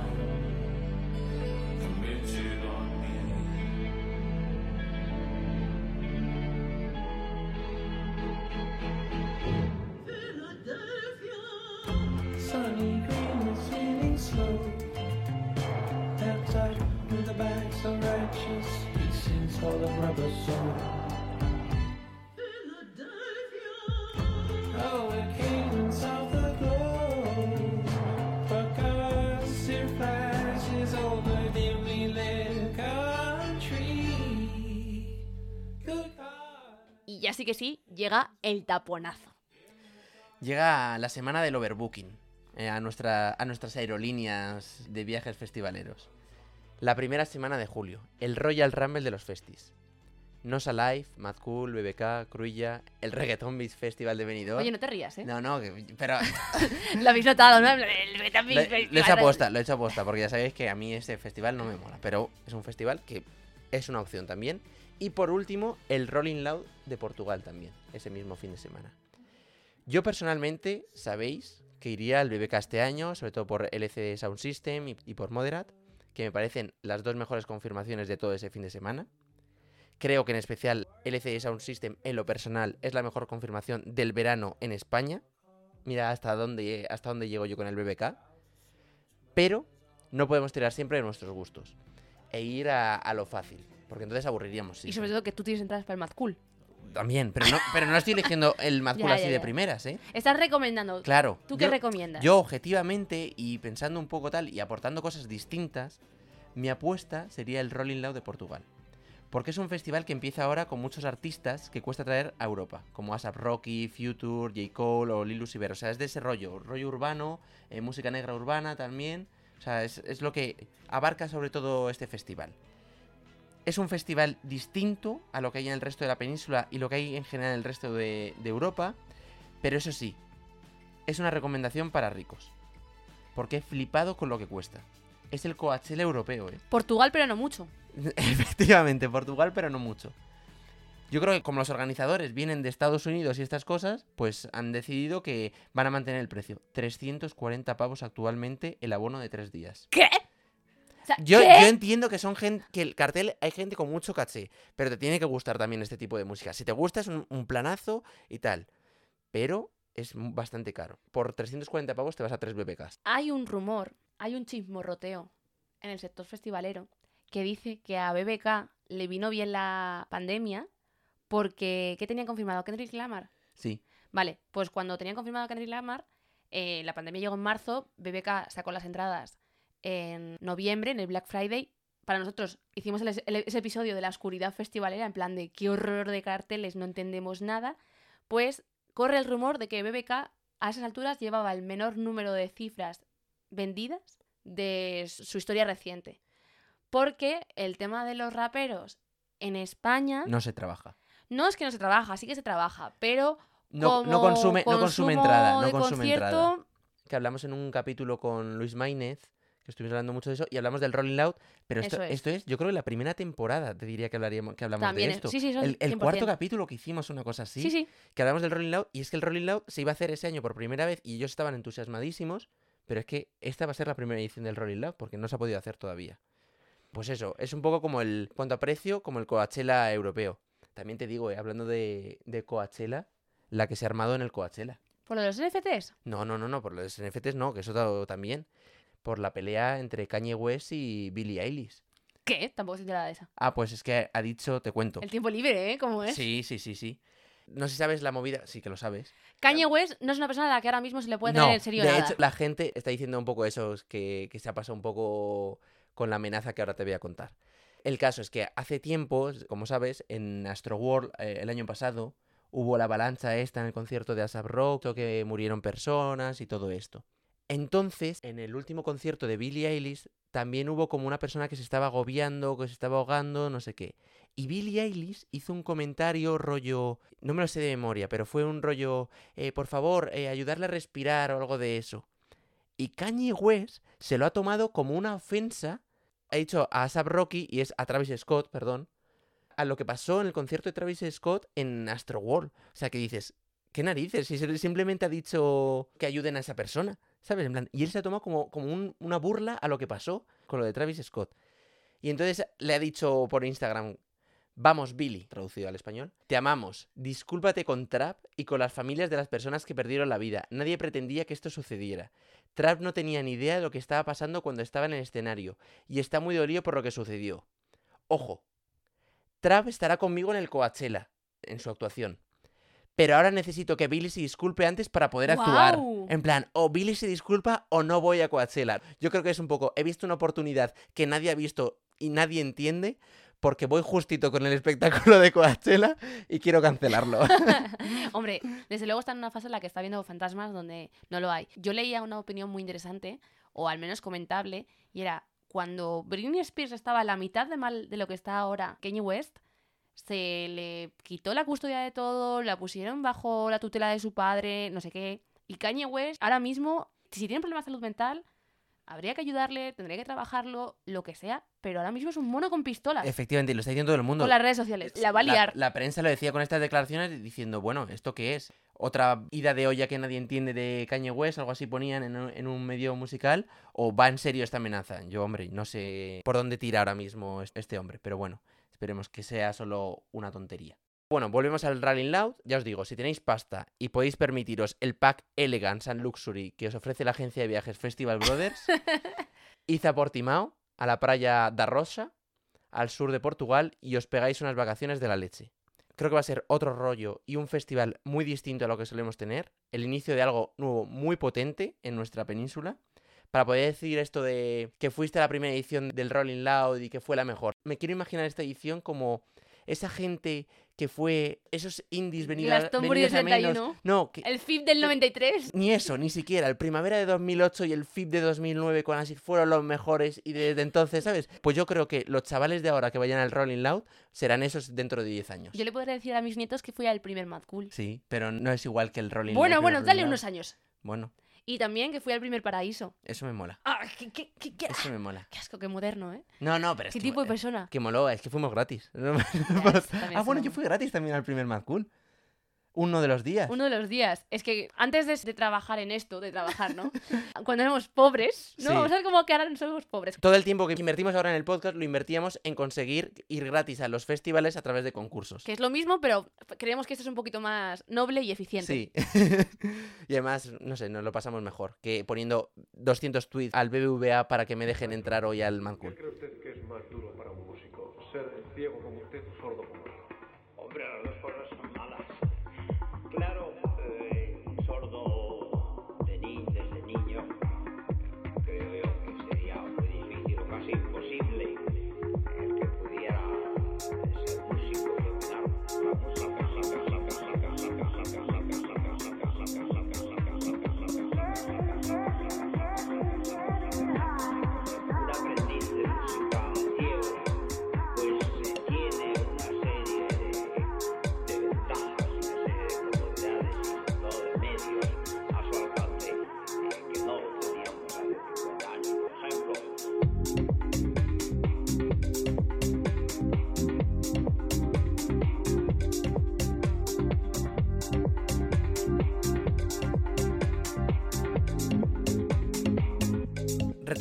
que sí, llega el taponazo. Llega la semana del overbooking eh, a, nuestra, a nuestras aerolíneas de viajes festivaleros. La primera semana de julio, el Royal Rumble de los festis. Nos Alive, Mad Cool, BBK, Cruilla, el Reggaeton Beach Festival de Benidorm. Oye, no te rías, ¿eh? No, no, que- pero Lo habéis notado, ¿no? El Reggaeton Beach lo he Festival. hecho aposta, lo he hecho aposta, porque ya sabéis que a mí ese festival no me mola, pero es un festival que es una opción también. Y por último, el Rolling Loud de Portugal también, ese mismo fin de semana. Yo personalmente, sabéis que iría al BBK este año, sobre todo por LCD Sound System y, por Moderat, que me parecen las dos mejores confirmaciones de todo ese fin de semana. Creo que en especial LCD Sound System, en lo personal, es la mejor confirmación del verano en España. Mira hasta dónde, hasta dónde llego yo con el BBK. Pero no podemos tirar siempre de nuestros gustos e ir a lo fácil, porque entonces aburriríamos. sí, Y sobre todo que tú tienes entradas para el Mad Cool. También, pero no, pero no estoy eligiendo el Mad Cool Ya, así ya, de primeras, ¿eh? Estás recomendando. Claro. ¿Tú qué yo- recomiendas? Yo, objetivamente, y pensando un poco tal, y aportando cosas distintas, mi apuesta sería el Rolling Loud de Portugal. Porque es un festival que empieza ahora con muchos artistas que cuesta traer a Europa, como ASAP Rocky, Future, J. Cole o Lil Uzi. O sea, es de ese rollo, rollo urbano, eh, música negra urbana también. O sea, es, es lo que abarca sobre todo este festival. Es un festival distinto a lo que hay en el resto de la península y lo que hay en general en el resto de, de Europa. Pero eso sí, es una recomendación para ricos. Porque he flipado con lo que cuesta. Es el Coachella europeo, ¿eh? Portugal, pero no mucho. Efectivamente, Portugal, pero no mucho. Yo creo que como los organizadores vienen de Estados Unidos y estas cosas, pues han decidido que van a mantener el precio. 340 pavos actualmente el abono de tres días. ¿Qué? Sea, Yo, yo entiendo que son gente, que el cartel hay gente con mucho caché, pero te tiene que gustar también este tipo de música. Si te gusta es un, un planazo y tal, pero es bastante caro. Por 340 pavos te vas a tres BBKs. Hay un rumor, hay un chismorroteo en el sector festivalero que dice que a BBK le vino bien la pandemia porque... ¿Qué tenían confirmado? ¿Kendrick Lamar? Sí, Vale, pues cuando tenían confirmado a Kendrick Lamar, eh, la pandemia llegó en marzo, BBK sacó las entradas en noviembre, en el Black Friday, para nosotros hicimos el- el- ese episodio de la oscuridad festivalera, en plan de qué horror de carteles, no entendemos nada, pues corre el rumor de que BBK a esas alturas llevaba el menor número de cifras vendidas de su historia reciente. Porque el tema de los raperos en España no, No se trabaja. es que no se trabaja, sí que se trabaja, pero No, no consume, no consume entrada, no consume concierto, entrada. Que hablamos en un capítulo con Luis Maínez, que estuvimos hablando mucho de eso, y hablamos del Rolling Loud, pero esto, es. esto es, yo creo que la primera temporada, te diría que hablaríamos, que hablamos También de es- esto. sí, sí, eso el, el 100%. cuarto capítulo que hicimos una cosa así, sí, sí, que hablamos del Rolling Loud, y es que el Rolling Loud se iba a hacer ese año por primera vez, y ellos estaban entusiasmadísimos, pero es que esta va a ser la primera edición del Rolling Loud, porque no se ha podido hacer todavía. Pues eso, es un poco como el, cuanto a precio, como el Coachella europeo. También te digo, eh, hablando de, de Coachella, la que se ha armado en el Coachella. por lo de los NFTs. No, no, no, no, por los NFTs no, que eso ta- también. Por la pelea entre Kanye West y Billie Eilish. ¿Qué? Tampoco se entera de esa. Ah, pues es que ha dicho, te cuento. El tiempo libre, ¿eh? ¿Cómo es? Sí, sí, sí, sí. No sé si sabes la movida, sí que lo sabes. Kanye West no es una persona a la que ahora mismo se le puede no, tener en serio de nada. hecho, la gente está diciendo un poco eso, es que, que se ha pasado un poco con la amenaza que ahora te voy a contar. El caso es que hace tiempo, como sabes, en Astro World eh, el año pasado hubo la avalancha esta en el concierto de Asap Rock, que murieron personas y todo esto. Entonces, en el último concierto de Billie Eilish, también hubo como una persona que se estaba agobiando, que se estaba ahogando, no sé qué. Y Billie Eilish hizo un comentario rollo, no me lo sé de memoria, pero fue un rollo, eh, por favor, eh, ayudarle a respirar o algo de eso. Y Kanye West se lo ha tomado como una ofensa, ha dicho a ASAP Rocky, y es a Travis Scott, perdón, a lo que pasó en el concierto de Travis Scott en Astro World. O sea, que dices, ¿qué narices? Si simplemente ha dicho que ayuden a esa persona, ¿sabes? Y él se ha tomado como, como un- una burla a lo que pasó con lo de Travis Scott. Y entonces le ha dicho por Instagram, vamos Billy, traducido al español, te amamos, discúlpate con Trap y con las familias de las personas que perdieron la vida. Nadie pretendía que esto sucediera. Trap no tenía ni idea de lo que estaba pasando cuando estaba en el escenario y está muy dolido por lo que sucedió. Ojo, Trap estará conmigo en el Coachella, en su actuación. Pero ahora necesito que Billy se disculpe antes para poder actuar. En plan, o Billy se disculpa o no voy a Coachella. Yo creo que es un poco, he visto una oportunidad que nadie ha visto y nadie entiende porque voy justito con el espectáculo de Coachella y quiero cancelarlo. Hombre, desde luego está en una fase en la que está viendo fantasmas donde no lo hay. Yo leía una opinión muy interesante, o al menos comentable, y era cuando Britney Spears estaba a la mitad de mal de lo que está ahora Kanye West, se le quitó la custodia de todo, la pusieron bajo la tutela de su padre, no sé qué. Y Kanye West, ahora mismo, si tiene problemas de salud mental, habría que ayudarle, tendría que trabajarlo, lo que sea, pero ahora mismo es un mono con pistolas. Efectivamente, y lo está diciendo todo el mundo. Con las redes sociales. La va a liar. La, prensa lo decía con estas declaraciones diciendo, bueno, ¿esto qué es? ¿Otra ida de olla que nadie entiende de Kanye West? Algo así ponían en un, en un medio musical. ¿O va en serio esta amenaza? Yo, hombre, no sé por dónde tira ahora mismo es- este hombre. Pero bueno, esperemos que sea solo una tontería. Bueno, volvemos al Rallying Loud. Ya os digo, si tenéis pasta y podéis permitiros el pack Elegance and Luxury que os ofrece la agencia de viajes Festival Brothers, id a Portimao, a la playa da Rosa, al sur de Portugal y os pegáis unas vacaciones de la leche. Creo que va a ser otro rollo y un festival muy distinto a lo que solemos tener. El inicio de algo nuevo muy potente en nuestra península. Para poder decir esto de que fuiste a la primera edición del Rolling Loud y que fue la mejor. Me quiero imaginar esta edición como esa gente que fue esos indies venidos Glastonbury del 31. No, que, El FIP del 93. ni eso, ni siquiera. El Primavera de 2008 y el FIP de 2009 con así fueron los mejores y desde entonces, ¿sabes? Pues yo creo que los chavales de ahora que vayan al Rolling Loud serán esos dentro de 10 años. Yo le podré decir a mis nietos que fui al primer Mad Cool. Sí, pero no es igual que el Rolling Bueno, el bueno, primer dale unos Loud. años. Bueno, Y también que fui al primer Paraíso. eso me mola. ¡Ah! ¡Qué, qué, qué, qué- Eso me mola. qué asco, qué moderno, ¿eh? No, no, pero es ¿Qué que, tipo de eh, persona? que moló, es que fuimos gratis. Ya, eso también ah, es bueno, una- yo fui gratis también al primer Mad Cool. Uno de los días. Uno de los días. Es que antes de, de trabajar en esto, de trabajar, ¿no? Cuando éramos pobres, ¿no? Sí. Vamos a ver cómo que ahora somos pobres. Todo el tiempo que invertimos ahora en el podcast lo invertíamos en conseguir ir gratis a los festivales a través de concursos. Que es lo mismo, pero creemos que esto es un poquito más noble y eficiente. Sí. y además, no sé, nos lo pasamos mejor que poniendo 200 tweets al BBVA para que me dejen entrar hoy al Man ¿Qué cree usted que es más duro para un músico? ¿Ser ciego como usted o sordo como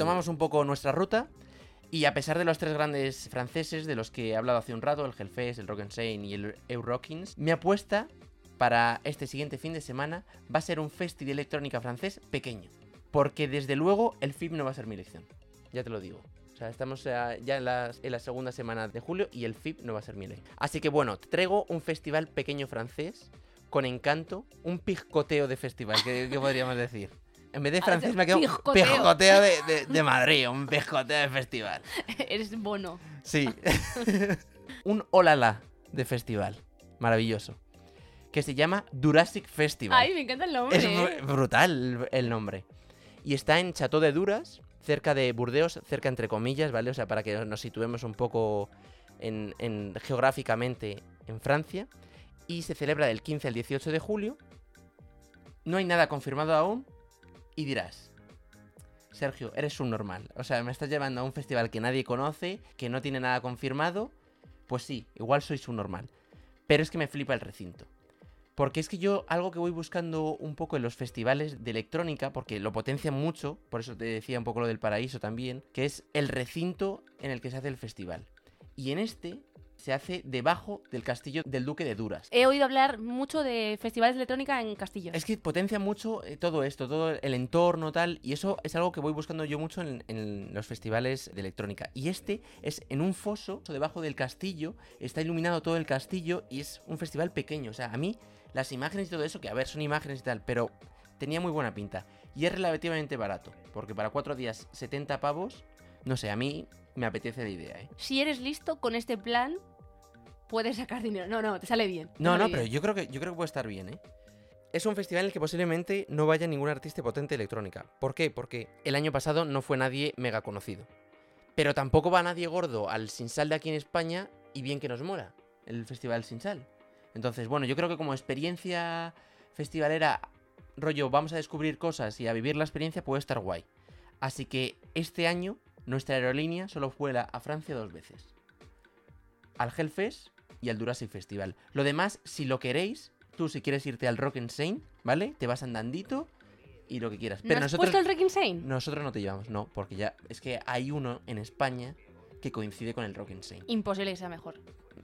retomamos un poco nuestra ruta. Y a pesar de los tres grandes franceses de los que he hablado hace un rato, el Hellfest, el Rock'n'Sane y el Eurockings, mi apuesta para este siguiente fin de semana va a ser un festi de electrónica francés pequeño. Porque desde luego el FIB no va a ser mi elección. Ya te lo digo. O sea, estamos ya en, las- en la segunda semana de julio y el FIB no va a ser mi elección. Así que bueno, traigo un festival pequeño francés con encanto, un pijcoteo de festival, ¿qué, qué podríamos decir? En vez de Ah, francés me ha quedado pijoteo. pijoteo de, de- de Madrid, un pijoteo de festival. Eres bono. Sí. un olala de festival. Maravilloso. Que se llama Jurassic Festival. Ay, me encanta el nombre. es br- brutal el, el nombre. Y está en Chateau de Duras, cerca de Burdeos, cerca entre comillas, ¿vale? O sea, para que nos situemos un poco en, en- geográficamente en Francia. Y se celebra del 15 al 18 de julio. No hay nada confirmado aún. Y dirás, Sergio, eres un normal. O sea, me estás llevando a un festival que nadie conoce, que no tiene nada confirmado. Pues sí, igual sois un normal. Pero es que me flipa el recinto. Porque es que yo, algo que voy buscando un poco en los festivales de electrónica, porque lo potencian mucho, por eso te decía un poco lo del paraíso también, que es el recinto en el que se hace el festival. Y en este se hace debajo del castillo del Duque de Duras. He oído hablar mucho de festivales de electrónica en castillos. Es que potencia mucho eh, todo esto, todo el entorno tal, y eso es algo que voy buscando yo mucho en, en los festivales de electrónica. Y este es en un foso debajo del castillo, está iluminado todo el castillo y es un festival pequeño. O sea, a mí las imágenes y todo eso, que a ver, son imágenes y tal, pero tenía muy buena pinta. Y es relativamente barato, porque para cuatro días 70 pavos, no sé, a mí me apetece la idea, ¿eh? Si eres listo con este plan, puedes sacar dinero. No, no, te sale bien. te No, sale no, bien. pero yo creo que yo creo que puede estar bien, ¿eh? Es un festival en el que posiblemente no vaya ningún artista potente de electrónica. ¿Por qué? Porque el año pasado no fue nadie mega conocido. Pero tampoco va nadie gordo al Sinsal de aquí en España y bien que nos mola el Festival Sinsal. Entonces, bueno, yo creo que como experiencia festivalera, rollo, vamos a descubrir cosas y a vivir la experiencia puede estar guay. Así que este año nuestra aerolínea solo vuela a Francia dos veces. Al Hellfest y al Jurassic Festival. Lo demás, si lo queréis, tú si quieres irte al Rock Insane, ¿vale? Te vas andandito y lo que quieras. ¿No Pero has nosotros, puesto el Rock Insane? nosotros no te llevamos, no, porque ya es que hay uno en España que coincide con el Rock Insane. Imposible que sea mejor.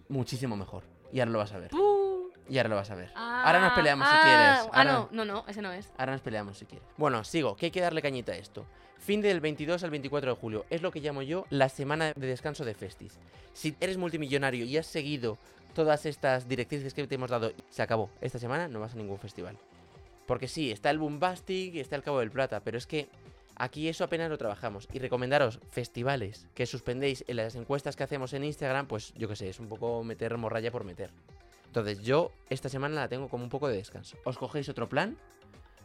Muchísimo mejor. Y ahora lo vas a ver. ¡Uh! Y ahora lo vas a ver. Ah, ahora nos peleamos si ah, quieres. Ah, Ahora- no, no, no, ese no es. Ahora nos peleamos si quieres. Bueno, sigo, que hay que darle cañita a esto. Fin del 22 al 24 de julio. Es lo que llamo yo la semana de descanso de Festis. Si eres multimillonario y has seguido todas estas directrices que te hemos dado, se acabó. Esta semana no vas a ningún festival. Porque sí, está el Bombastic y está el Cabo del Plata, pero es que aquí eso apenas lo trabajamos. Y recomendaros festivales que suspendéis en las encuestas que hacemos en Instagram, pues yo qué sé, es un poco meter morralla por meter. Entonces yo esta semana la tengo como un poco de descanso. Os cogéis otro plan,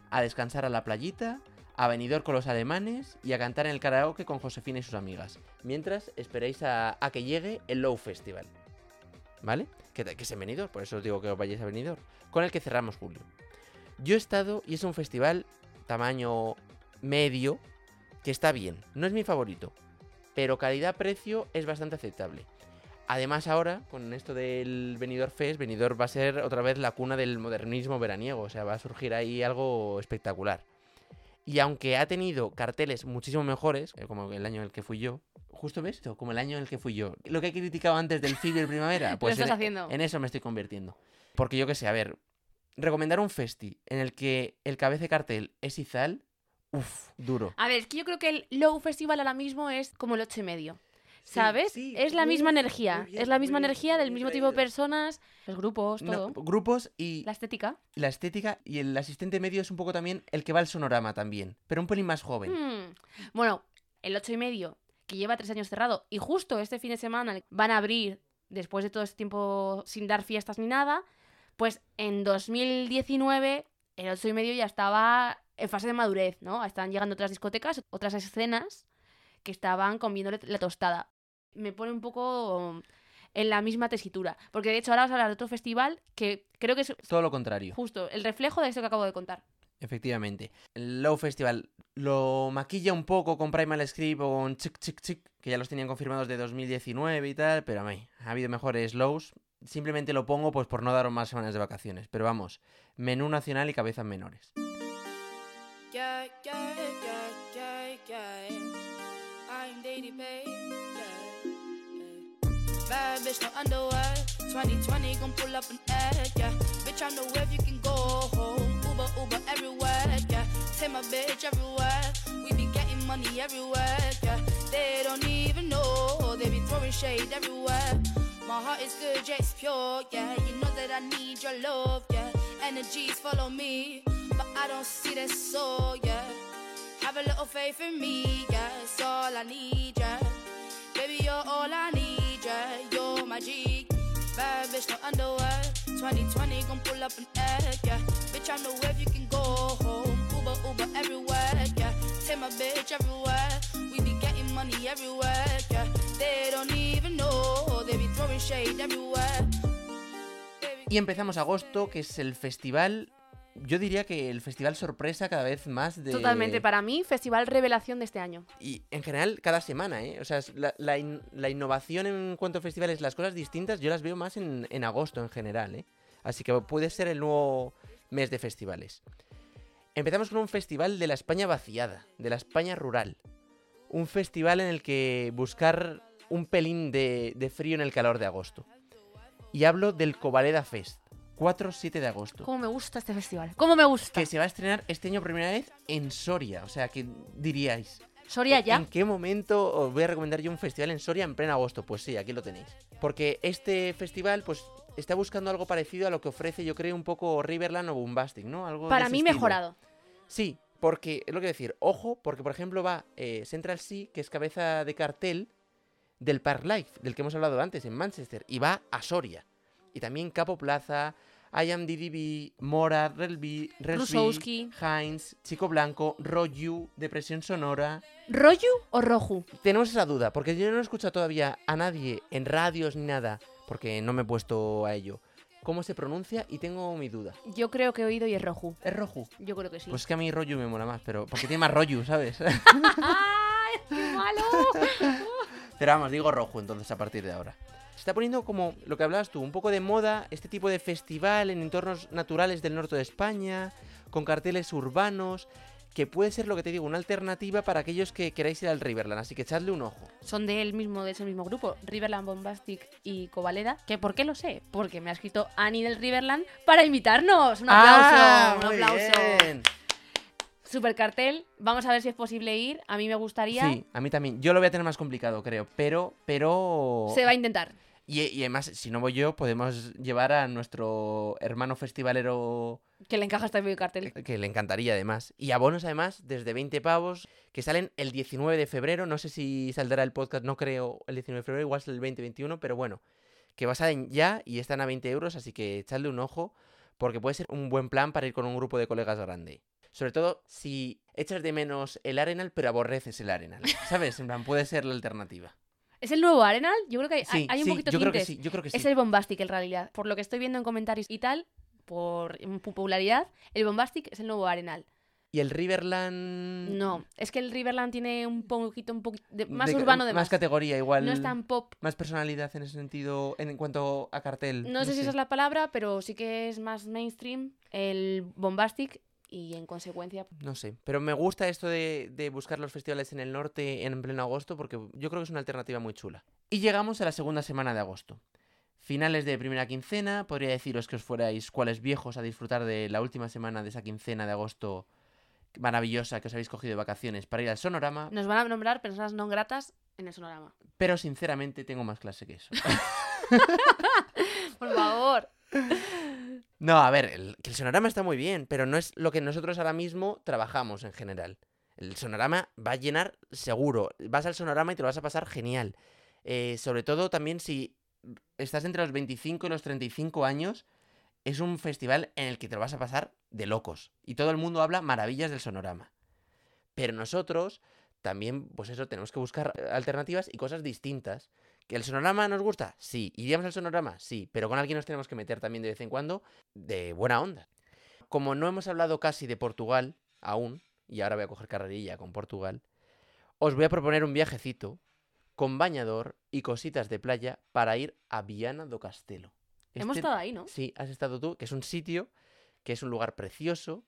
a descansar a la playita, a venidor con los alemanes y a cantar en el karaoke con Josefina y sus amigas. Mientras esperéis a, que llegue el Low Festival. ¿Vale? Que, que es en Benidorm, por eso os digo que os vayáis a Benidorm. Con el que cerramos julio. Yo he estado y es un festival tamaño medio que está bien. No es mi favorito, pero calidad-precio es bastante aceptable. Además ahora, con esto del Benidorm Fest, Benidorm va a ser otra vez la cuna del modernismo veraniego, o sea, va a surgir ahí algo espectacular. Y aunque ha tenido carteles muchísimo mejores, eh, como el año en el que fui yo, justo ves esto, como el año en el que fui yo, lo que he criticado antes del de primavera, pues estás en, haciendo. en eso me estoy convirtiendo. Porque yo qué sé, a ver, recomendar un festi en el que el cabeza de cartel es Izal, uff, duro. A ver, es que yo creo que el Low Festival ahora mismo es como el ocho y medio. ¿Sabes? es la misma energía. es la misma energía del mismo tipo de personas, los grupos, todo. No, grupos y La estética. la estética y el asistente medio es un poco también el que va al sonorama también, pero un pelín más joven. Hmm. Bueno, el ocho y medio, que lleva tres años cerrado, y justo este fin de semana van a abrir, después de todo este tiempo sin dar fiestas ni nada, pues en 2019 el ocho y medio ya estaba en fase de madurez, ¿no? Estaban llegando otras discotecas, otras escenas que estaban comiéndole la tostada. Me pone un poco en la misma tesitura, porque de hecho ahora vamos a hablar de otro festival que creo que es Todo lo contrario, justo el reflejo de esto que acabo de contar. efectivamente. El Low Festival lo maquilla un poco con Primal Script o con Chick Chick Chick, que ya los tenían confirmados de 2019 y tal, pero a mí, ha habido mejores lows. Simplemente lo pongo pues por no daros más semanas de vacaciones, pero vamos, menú nacional y cabezas menores. Yeah, yeah, yeah, Katy Perry. Yeah, yeah. Bad bitch, no underwear. 2020 gon' pull up an egg, yeah. Bitch, I know where you can go home. Uber, Uber everywhere, yeah. Take my bitch everywhere. We be getting money everywhere, yeah. They don't even know. They be throwing shade everywhere. My heart is good, yeah, it's pure, yeah. You know that I need your love, yeah. Energies follow me, but I don't see that soul, yeah. Have a little faith in me, yeah. It's all I need, yeah. Baby, you're all I need, yeah. You're my G. Bad bitch, no underwear. 2020 gon' pull. We be getting money everywhere, yeah. They don't even know. They be throwing shade everywhere. Y empezamos agosto, que es el festival. Yo diría que el festival sorpresa cada vez más de. Totalmente, para mí, festival revelación de este año. Y en general, cada semana, ¿eh? O sea, la, la in- la innovación en cuanto a festivales, las cosas distintas, yo las veo más en, en agosto en general, ¿eh? Así que puede ser el nuevo mes de festivales. Empezamos con un festival de la España vaciada, de la España rural. Un festival en el que buscar un pelín de, de frío en el calor de agosto. Y hablo del Covaleda Fest, 4-7 de agosto. ¿Cómo me gusta este festival? ¿Cómo me gusta? Que se va a estrenar este año por primera vez en Soria. O sea, que diríais, Soria ya. ¿En qué momento os voy a recomendar yo un festival en Soria en pleno agosto? Pues sí, aquí lo tenéis. Porque este festival, pues, está buscando algo parecido a lo que ofrece, yo creo, un poco Riverland o Bombastic, ¿no? Algo Para mí estilo. mejorado. Sí, porque, es lo que decir, ojo, porque por ejemplo va eh, Central Sea, que es cabeza de cartel del Park Life, del que hemos hablado antes, en Manchester, y va a Soria. Y también Capo Plaza, I Am DDB, Mora, Relby, Krusowski. Heinz, Chico Blanco, Royu, Depresión Sonora. ¿Royu o Roju? Tenemos esa duda, porque yo no he escuchado todavía a nadie en radios ni nada, porque no me he puesto a ello, cómo se pronuncia y tengo mi duda. Yo creo que he oído y es Roju. ¿Es Roju? Yo creo que sí. Pues es que a mí Royu me mola más, pero porque tiene más Royu, ¿sabes? ¡Ay, qué malo! Pero vamos, digo rojo entonces a partir de ahora. Se está poniendo como lo que hablabas tú, un poco de moda este tipo de festival en entornos naturales del norte de España, con carteles urbanos, que puede ser lo que te digo, una alternativa para aquellos que queráis ir al Riverland, así que echadle un ojo. Son de él mismo, de ese mismo grupo, Riverland Bombastic y Covaleda. ¿Que ¿Por qué lo sé? Porque me ha escrito Annie del Riverland para invitarnos. Un aplauso, ¡Ah, un muy aplauso. bien! Super cartel, vamos a ver si es posible ir. A mí me gustaría. Sí, a mí también. Yo lo voy a tener más complicado, creo, pero, pero... Se va a intentar. Y, y además, si no voy yo, podemos llevar a nuestro hermano festivalero Que le encaja este cartel. que le encantaría además. Y abonos además desde 20 pavos que salen el 19 de febrero. No sé si saldrá el podcast, no creo el 19 de febrero, igual es el 2021, pero bueno, que va a salir ya y están a 20 euros, así que echadle un ojo porque puede ser un buen plan para ir con un grupo de colegas grande. Sobre todo si echas de menos el Arenal, pero aborreces el Arenal. ¿Sabes? En plan, puede ser la alternativa. ¿Es el nuevo Arenal? Yo creo que hay, Sí, hay un sí, poquito yo creo que sí, yo creo que sí. Es el Bombastic en realidad. Por lo que estoy viendo en comentarios y tal, por popularidad, el Bombastic es el nuevo Arenal. Y el Riverland... No, es que el Riverland tiene un poquito, un poquito de- más de- urbano de Más más. categoría, igual. No es tan pop. Más personalidad en ese sentido, en cuanto a cartel. No sé si esa es la palabra, pero sí que es más mainstream el Bombastic y en consecuencia No sé, pero me gusta esto de, de buscar los festivales en el norte en pleno agosto porque yo creo que es una alternativa muy chula. Y llegamos a la segunda semana de agosto. Finales de primera quincena, podría deciros que os fuerais cuales viejos a disfrutar de la última semana de esa quincena de agosto maravillosa que os habéis cogido de vacaciones para ir al sonorama, nos van a nombrar personas no gratas en el sonorama. pero sinceramente tengo más clase que eso. Por favor. No, a ver, el, sonorama está muy bien, pero no es lo que nosotros ahora mismo trabajamos en general. El sonorama va a llenar seguro. Vas al sonorama y te lo vas a pasar genial. Eh, sobre todo también si estás entre los 25 y los 35 años, es un festival en el que te lo vas a pasar de locos. Y todo el mundo habla maravillas del sonorama. Pero nosotros también, pues eso, tenemos que buscar alternativas y cosas distintas. ¿Que el sonorama nos gusta? Sí. ¿Iríamos al sonorama? Sí. Pero con alguien nos tenemos que meter también de vez en cuando de buena onda. Como no hemos hablado casi de Portugal aún, y ahora voy a coger carrerilla con Portugal, os voy a proponer un viajecito con bañador y cositas de playa para ir a Viana do Castelo. Hemos Este- estado ahí, ¿no? Sí, has estado tú, que es un sitio, que es un lugar precioso,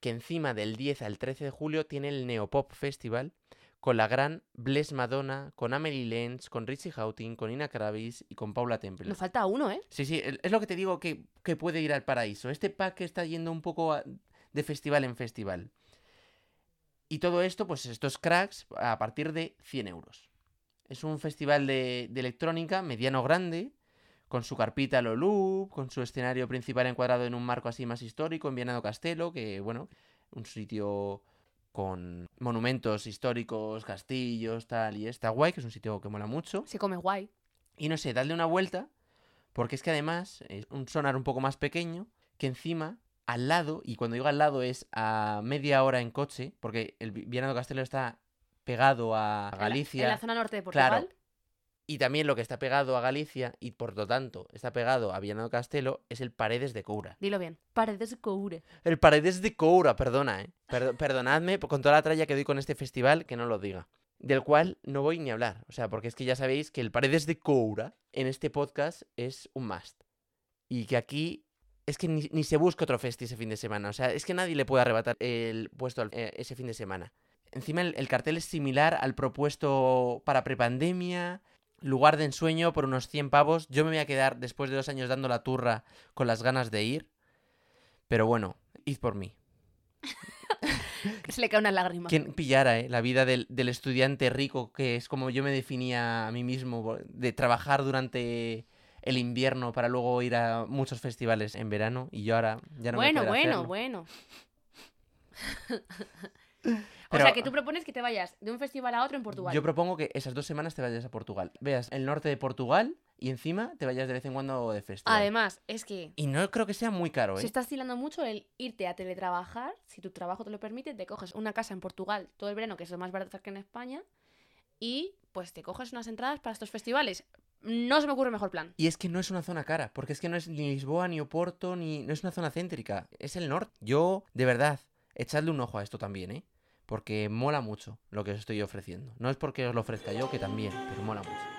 que encima del 10 al 13 de julio tiene el Neopop Festival con la gran Bless Madonna, con Amelie Lenz, con Richie Houghton, con Ina Kravis y con Paula Temple. Nos falta uno, ¿eh? Sí, sí, es lo que te digo que, que puede ir al paraíso. Este pack está yendo un poco a- de festival en festival. Y todo esto, pues estos cracks, a partir de 100 euros. Es un festival de, de electrónica mediano grande, con su carpita a lo loop, con su escenario principal encuadrado en un marco así más histórico, en Viana do Castelo, que bueno, un sitio con monumentos históricos, castillos, tal, y está guay, que es un sitio que mola mucho. Se come guay. Y no sé, darle una vuelta, porque es que además es un sonar un poco más pequeño, que encima, al lado, y cuando digo al lado es a media hora en coche, porque el Vi- Viana do Castelo está pegado a En la- Galicia. En la, zona norte de Portugal. Claro. Y también lo que está pegado a Galicia, y por lo tanto está pegado a Viana do Castelo, es el Paredes de Coura. Dilo bien. Paredes de coure. El Paredes de Coura, perdona, ¿eh? Perdo- perdonadme con toda la tralla que doy con este festival, que no lo diga. Del cual no voy ni a hablar. O sea, porque es que ya sabéis que el Paredes de Coura en este podcast es un must. Y que aquí es que ni, ni se busca otro festi ese fin de semana. O sea, es que nadie le puede arrebatar el puesto al- eh, ese fin de semana. Encima el, el cartel es similar al propuesto para prepandemia. Lugar de ensueño por unos 100 pavos. Yo me voy a quedar después de dos años dando la turra con las ganas de ir. Pero bueno, id por mí. Que se le cae una lágrima. ¿Quién pillara eh, la vida del, del estudiante rico, que es como yo me definía a mí mismo, de trabajar durante el invierno para luego ir a muchos festivales en verano y yo ahora ya no me bueno, bueno, hacerlo. bueno. Pero- sea, que tú propones que te vayas de un festival a otro en Portugal. Yo propongo que esas dos semanas te vayas a Portugal. Veas el norte de Portugal y encima te vayas de vez en cuando de festival. Además, es que y no creo que sea muy caro, se ¿eh? está estilando mucho el irte a teletrabajar. Si tu trabajo te lo permite, te coges una casa en Portugal todo el verano, que es lo más barato que en España, y pues te coges unas entradas para estos festivales. No se me ocurre mejor plan. Y es que no es una zona cara, porque es que no es ni Lisboa, ni Oporto, ni... No es una zona céntrica, es el norte. Yo, de verdad, echadle un ojo a esto también, ¿eh? Porque mola mucho lo que os estoy ofreciendo. No es porque os lo ofrezca yo, que también, pero mola mucho.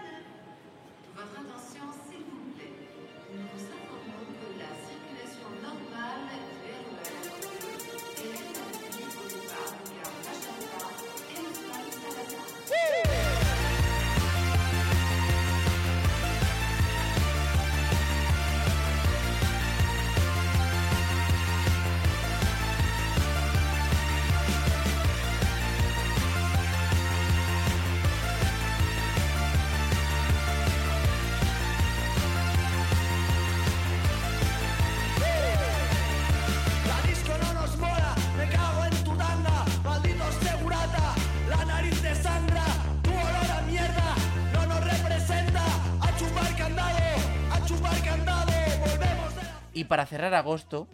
Para cerrar agosto,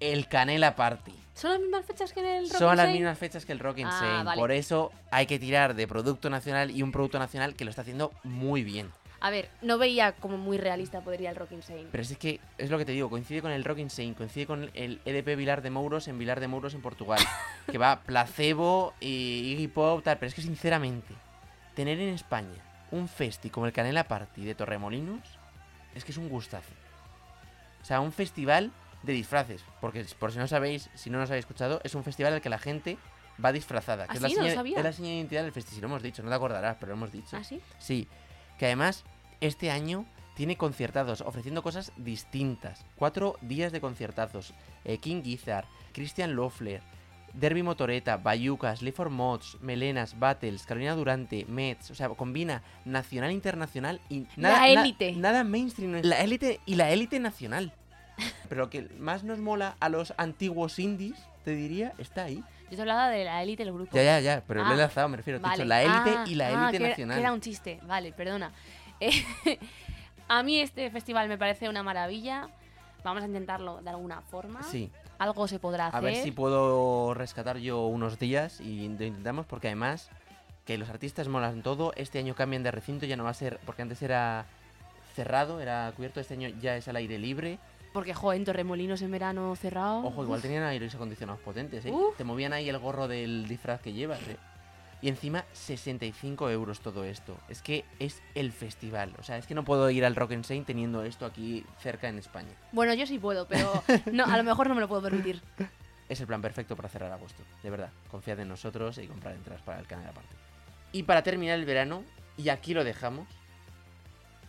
el Canela Party. ¿Son las mismas fechas que en el Rock Son las mismas fechas que el Rock Ah, vale. Por eso hay que tirar de producto nacional y un producto nacional que lo está haciendo muy bien. A ver, no veía como muy realista podría el Rock in Seine. Pero es que es lo que te digo, coincide con el Rock Insane, coincide con el EDP Vilar de Mouros en Vilar de Mouros en Portugal. que va placebo y Iggy Pop, tal. Pero es que sinceramente, tener en España un festi como el Canela Party de Torremolinos es que es un gustazo. O sea, un festival de disfraces. Porque por si no sabéis, si no nos habéis escuchado, es un festival al que la gente va disfrazada. Que ¿Ah, es, la sí? No lo seña- sabía. es la seña de identidad del festi, si lo hemos dicho, no te acordarás, pero lo hemos dicho. ¿Ah, sí? Sí, que además este año tiene conciertados, ofreciendo cosas distintas. Cuatro días de conciertazos. Eh, King Gizzard, Christian Loeffler, Derby Motoreta, Bayucas, Lee for Mods, Melenas, Battles, Carolina Durante, Mets. O sea, combina nacional internacional y nada, La na- élite. nada mainstream. La élite y la élite nacional. Pero lo que más nos mola a los antiguos indies, te diría, está ahí. Yo te hablaba de la élite del grupo. Ya, ya, ya, pero lo he Ah, lanzado, me refiero. Te he dicho vale. la élite Ah, y la ah, élite que era- nacional. que era un chiste, vale, perdona. Eh, a mí este festival me parece una maravilla. Vamos a intentarlo de alguna forma. Sí. Algo se podrá hacer. A ver si puedo rescatar yo unos días y lo intentamos porque además que los artistas molan todo. Este año cambian de recinto, ya no va a ser, porque antes era cerrado, era cubierto, este año ya es al aire libre. Porque, joder, en Torremolinos en verano cerrado. Ojo, igual tenían aires acondicionados potentes, ¿eh? Uf. Te movían ahí el gorro del disfraz que llevas, ¿eh? Y encima 65 euros todo esto. Es que es el festival. O sea, es que no puedo ir al Rock and Saint teniendo esto aquí cerca en España. Bueno, yo sí puedo, pero no, a lo mejor no me lo puedo permitir. es el plan perfecto para cerrar agosto. De verdad, confiad en nosotros y comprad entradas para el canal aparte. Y para terminar el verano, y aquí lo dejamos,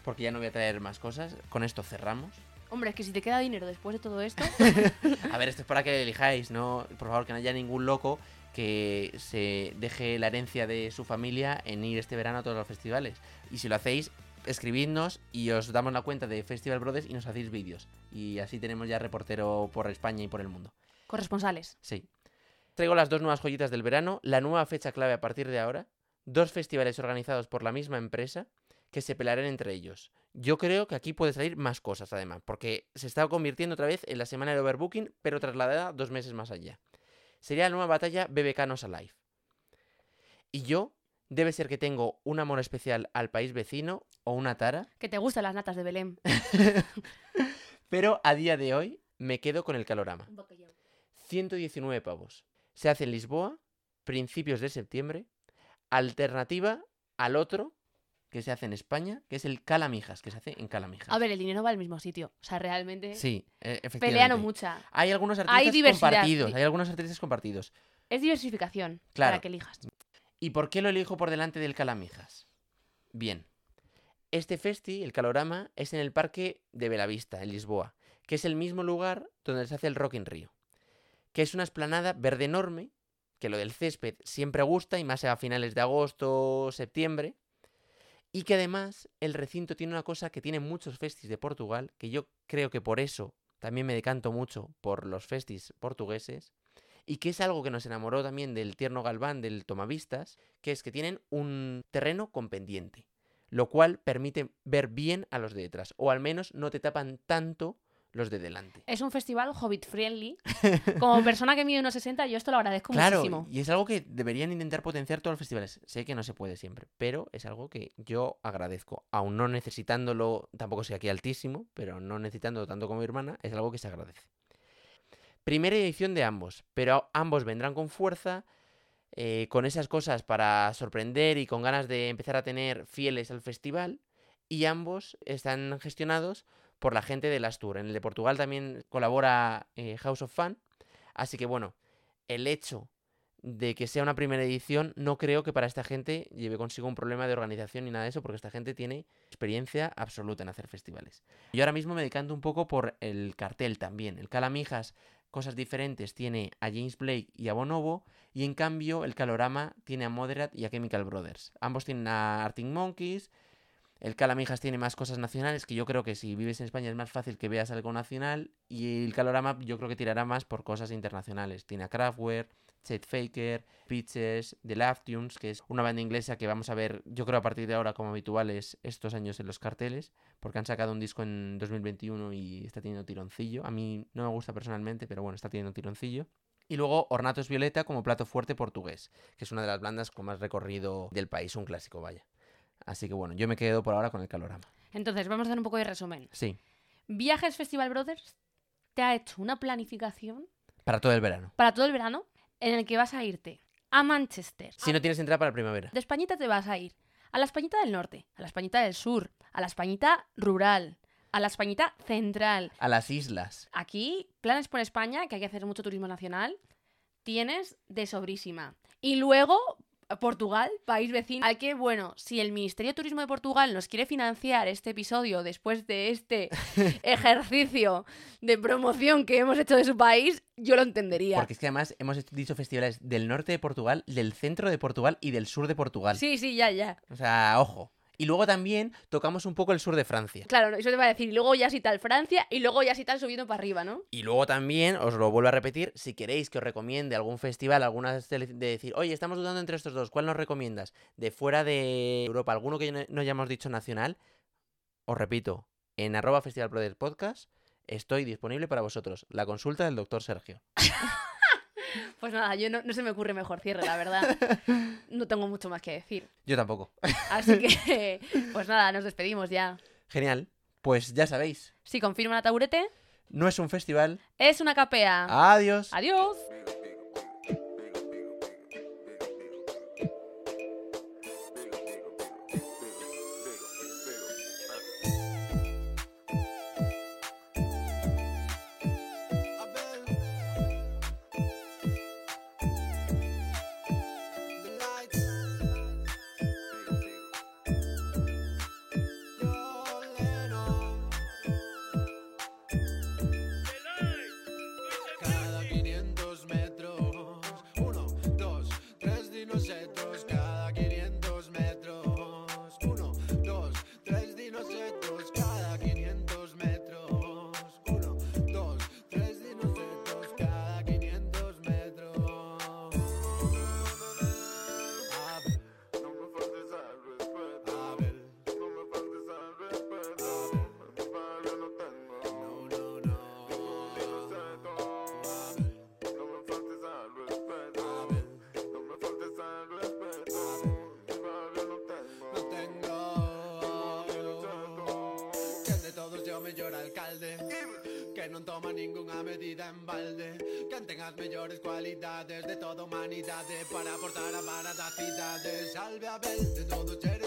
porque ya no voy a traer más cosas, con esto cerramos. Hombre, es que si te queda dinero después de todo esto, A ver, esto es para que elijáis, ¿no? Por favor, que no haya ningún loco que se deje la herencia de su familia en ir este verano a todos los festivales. Y si lo hacéis, escribidnos y os damos la cuenta de Festival Brothers y nos hacéis vídeos. Y así tenemos ya reportero por España y por el mundo. corresponsales. Sí. Traigo las dos nuevas joyitas del verano, la nueva fecha clave a partir de ahora, dos festivales organizados por la misma empresa que se pelearán entre ellos. Yo creo que aquí puede salir más cosas además, porque se está convirtiendo otra vez en la semana del overbooking, pero trasladada dos meses más allá. Sería la nueva batalla BBK Alive. Y yo, debe ser que tengo un amor especial al país vecino o una tara, Que te gustan las natas de Belén. pero a día de hoy me quedo con el calorama. 119 pavos. Se hace en Lisboa, principios de septiembre, alternativa al otro que se hace en España, que es el Calamijas, que se hace en Calamijas. A ver, el dinero va al mismo sitio. O sea, realmente. Sí, eh, efectivamente. Pelea no mucha. Hay algunos artistas compartidos, hay algunos artistas compartidos. Es diversificación Claro. para que elijas. ¿Y por qué lo elijo por delante del Calamijas? Bien, este festi, el Calorama, es en el Parque de Belavista, en Lisboa, que es el mismo lugar donde se hace el Rock in Rio, que es una esplanada verde enorme, que lo del césped siempre gusta y más a finales de agosto, septiembre, y que además el recinto tiene una cosa que tiene muchos festis de Portugal, que yo creo que por eso también me decanto mucho por los festis portugueses, y que es algo que nos enamoró también del tierno Galván del Tomavistas, que es que tienen un terreno con pendiente, lo cual permite ver bien a los de detrás, o al menos no te tapan tanto los de delante. Es un festival hobbit friendly. Como persona que mide unos 60, yo esto lo agradezco Claro, muchísimo. y es algo que deberían intentar potenciar todos los festivales. Sé que no se puede siempre, pero es algo que yo agradezco. Aún no necesitándolo, tampoco soy aquí altísimo, pero no necesitándolo tanto como mi hermana, es algo que se agradece. Primera edición de ambos, pero ambos vendrán con fuerza, eh, con esas cosas para sorprender y con ganas de empezar a tener fieles al festival. Y ambos están gestionados por la gente de las Tour. En el de Portugal también colabora eh, House of Fun. Así que bueno, el hecho de que sea una primera edición no creo que para esta gente lleve consigo un problema de organización ni nada de eso, porque esta gente tiene experiencia absoluta en hacer festivales. Yo ahora mismo me decanto un poco por el cartel también. El Calamijas, cosas diferentes, tiene a James Blake y a Bonobo, y en cambio el Calorama tiene a Moderat y a Chemical Brothers. Ambos tienen a Arctic Monkeys. El Calamijas tiene más cosas nacionales, que yo creo que si vives en España es más fácil que veas algo nacional. Y el Calorama yo creo que tirará más por cosas internacionales. Tiene a Kraftwerk, Chet Faker, Pitches, The Love Tunes, que es una banda inglesa que vamos a ver, yo creo a partir de ahora como habituales estos años en los carteles, porque han sacado un disco en 2021 y está teniendo tironcillo. A mí no me gusta personalmente, pero bueno, está teniendo tironcillo. Y luego Ornatos Violeta como plato fuerte portugués, que es una de las bandas con más recorrido del país, un clásico, vaya. Así que bueno, yo me quedo por ahora con el calorama. Entonces, vamos a hacer un poco de resumen. Sí, Viajes Festival Brothers te ha hecho una planificación para todo el verano. para todo el verano en el que vas a irte a Manchester. Si no tienes entrada para la primavera. De Españita te vas a ir a la Españita del Norte, a la Españita del Sur, a la Españita rural, a la Españita central. A las islas. Aquí, planes por España, que hay que hacer mucho turismo nacional, tienes de sobrísima. Y luego, Portugal, país vecino, al que, bueno, si el Ministerio de Turismo de Portugal nos quiere financiar este episodio después de este ejercicio de promoción que hemos hecho de su país, yo lo entendería. Porque es que además hemos dicho festivales del norte de Portugal, del centro de Portugal y del sur de Portugal. Sí, sí, ya, ya. O sea, ojo. Y luego también tocamos un poco el sur de Francia. Claro, eso te va a decir. Y luego ya si tal Francia y luego ya si tal subiendo para arriba, ¿no? Y luego también, os lo vuelvo a repetir, si queréis que os recomiende algún festival, alguna de decir, oye, estamos dudando entre estos dos, ¿cuál nos recomiendas? De fuera de Europa, alguno que no, hayamos dicho nacional, os repito, en arroba Festival Podcast estoy disponible para vosotros. La consulta del doctor Sergio. Pues nada, yo no, no se me ocurre mejor cierre, la verdad. No tengo mucho más que decir. Yo tampoco. Así que, pues nada, nos despedimos ya. Genial. Pues ya sabéis, Si confirma la taburete, no es un festival. es una capea. Adiós. Adiós. las mejores cualidades de toda humanidad para aportar a varias ciudades. Salve Abel, de todo ser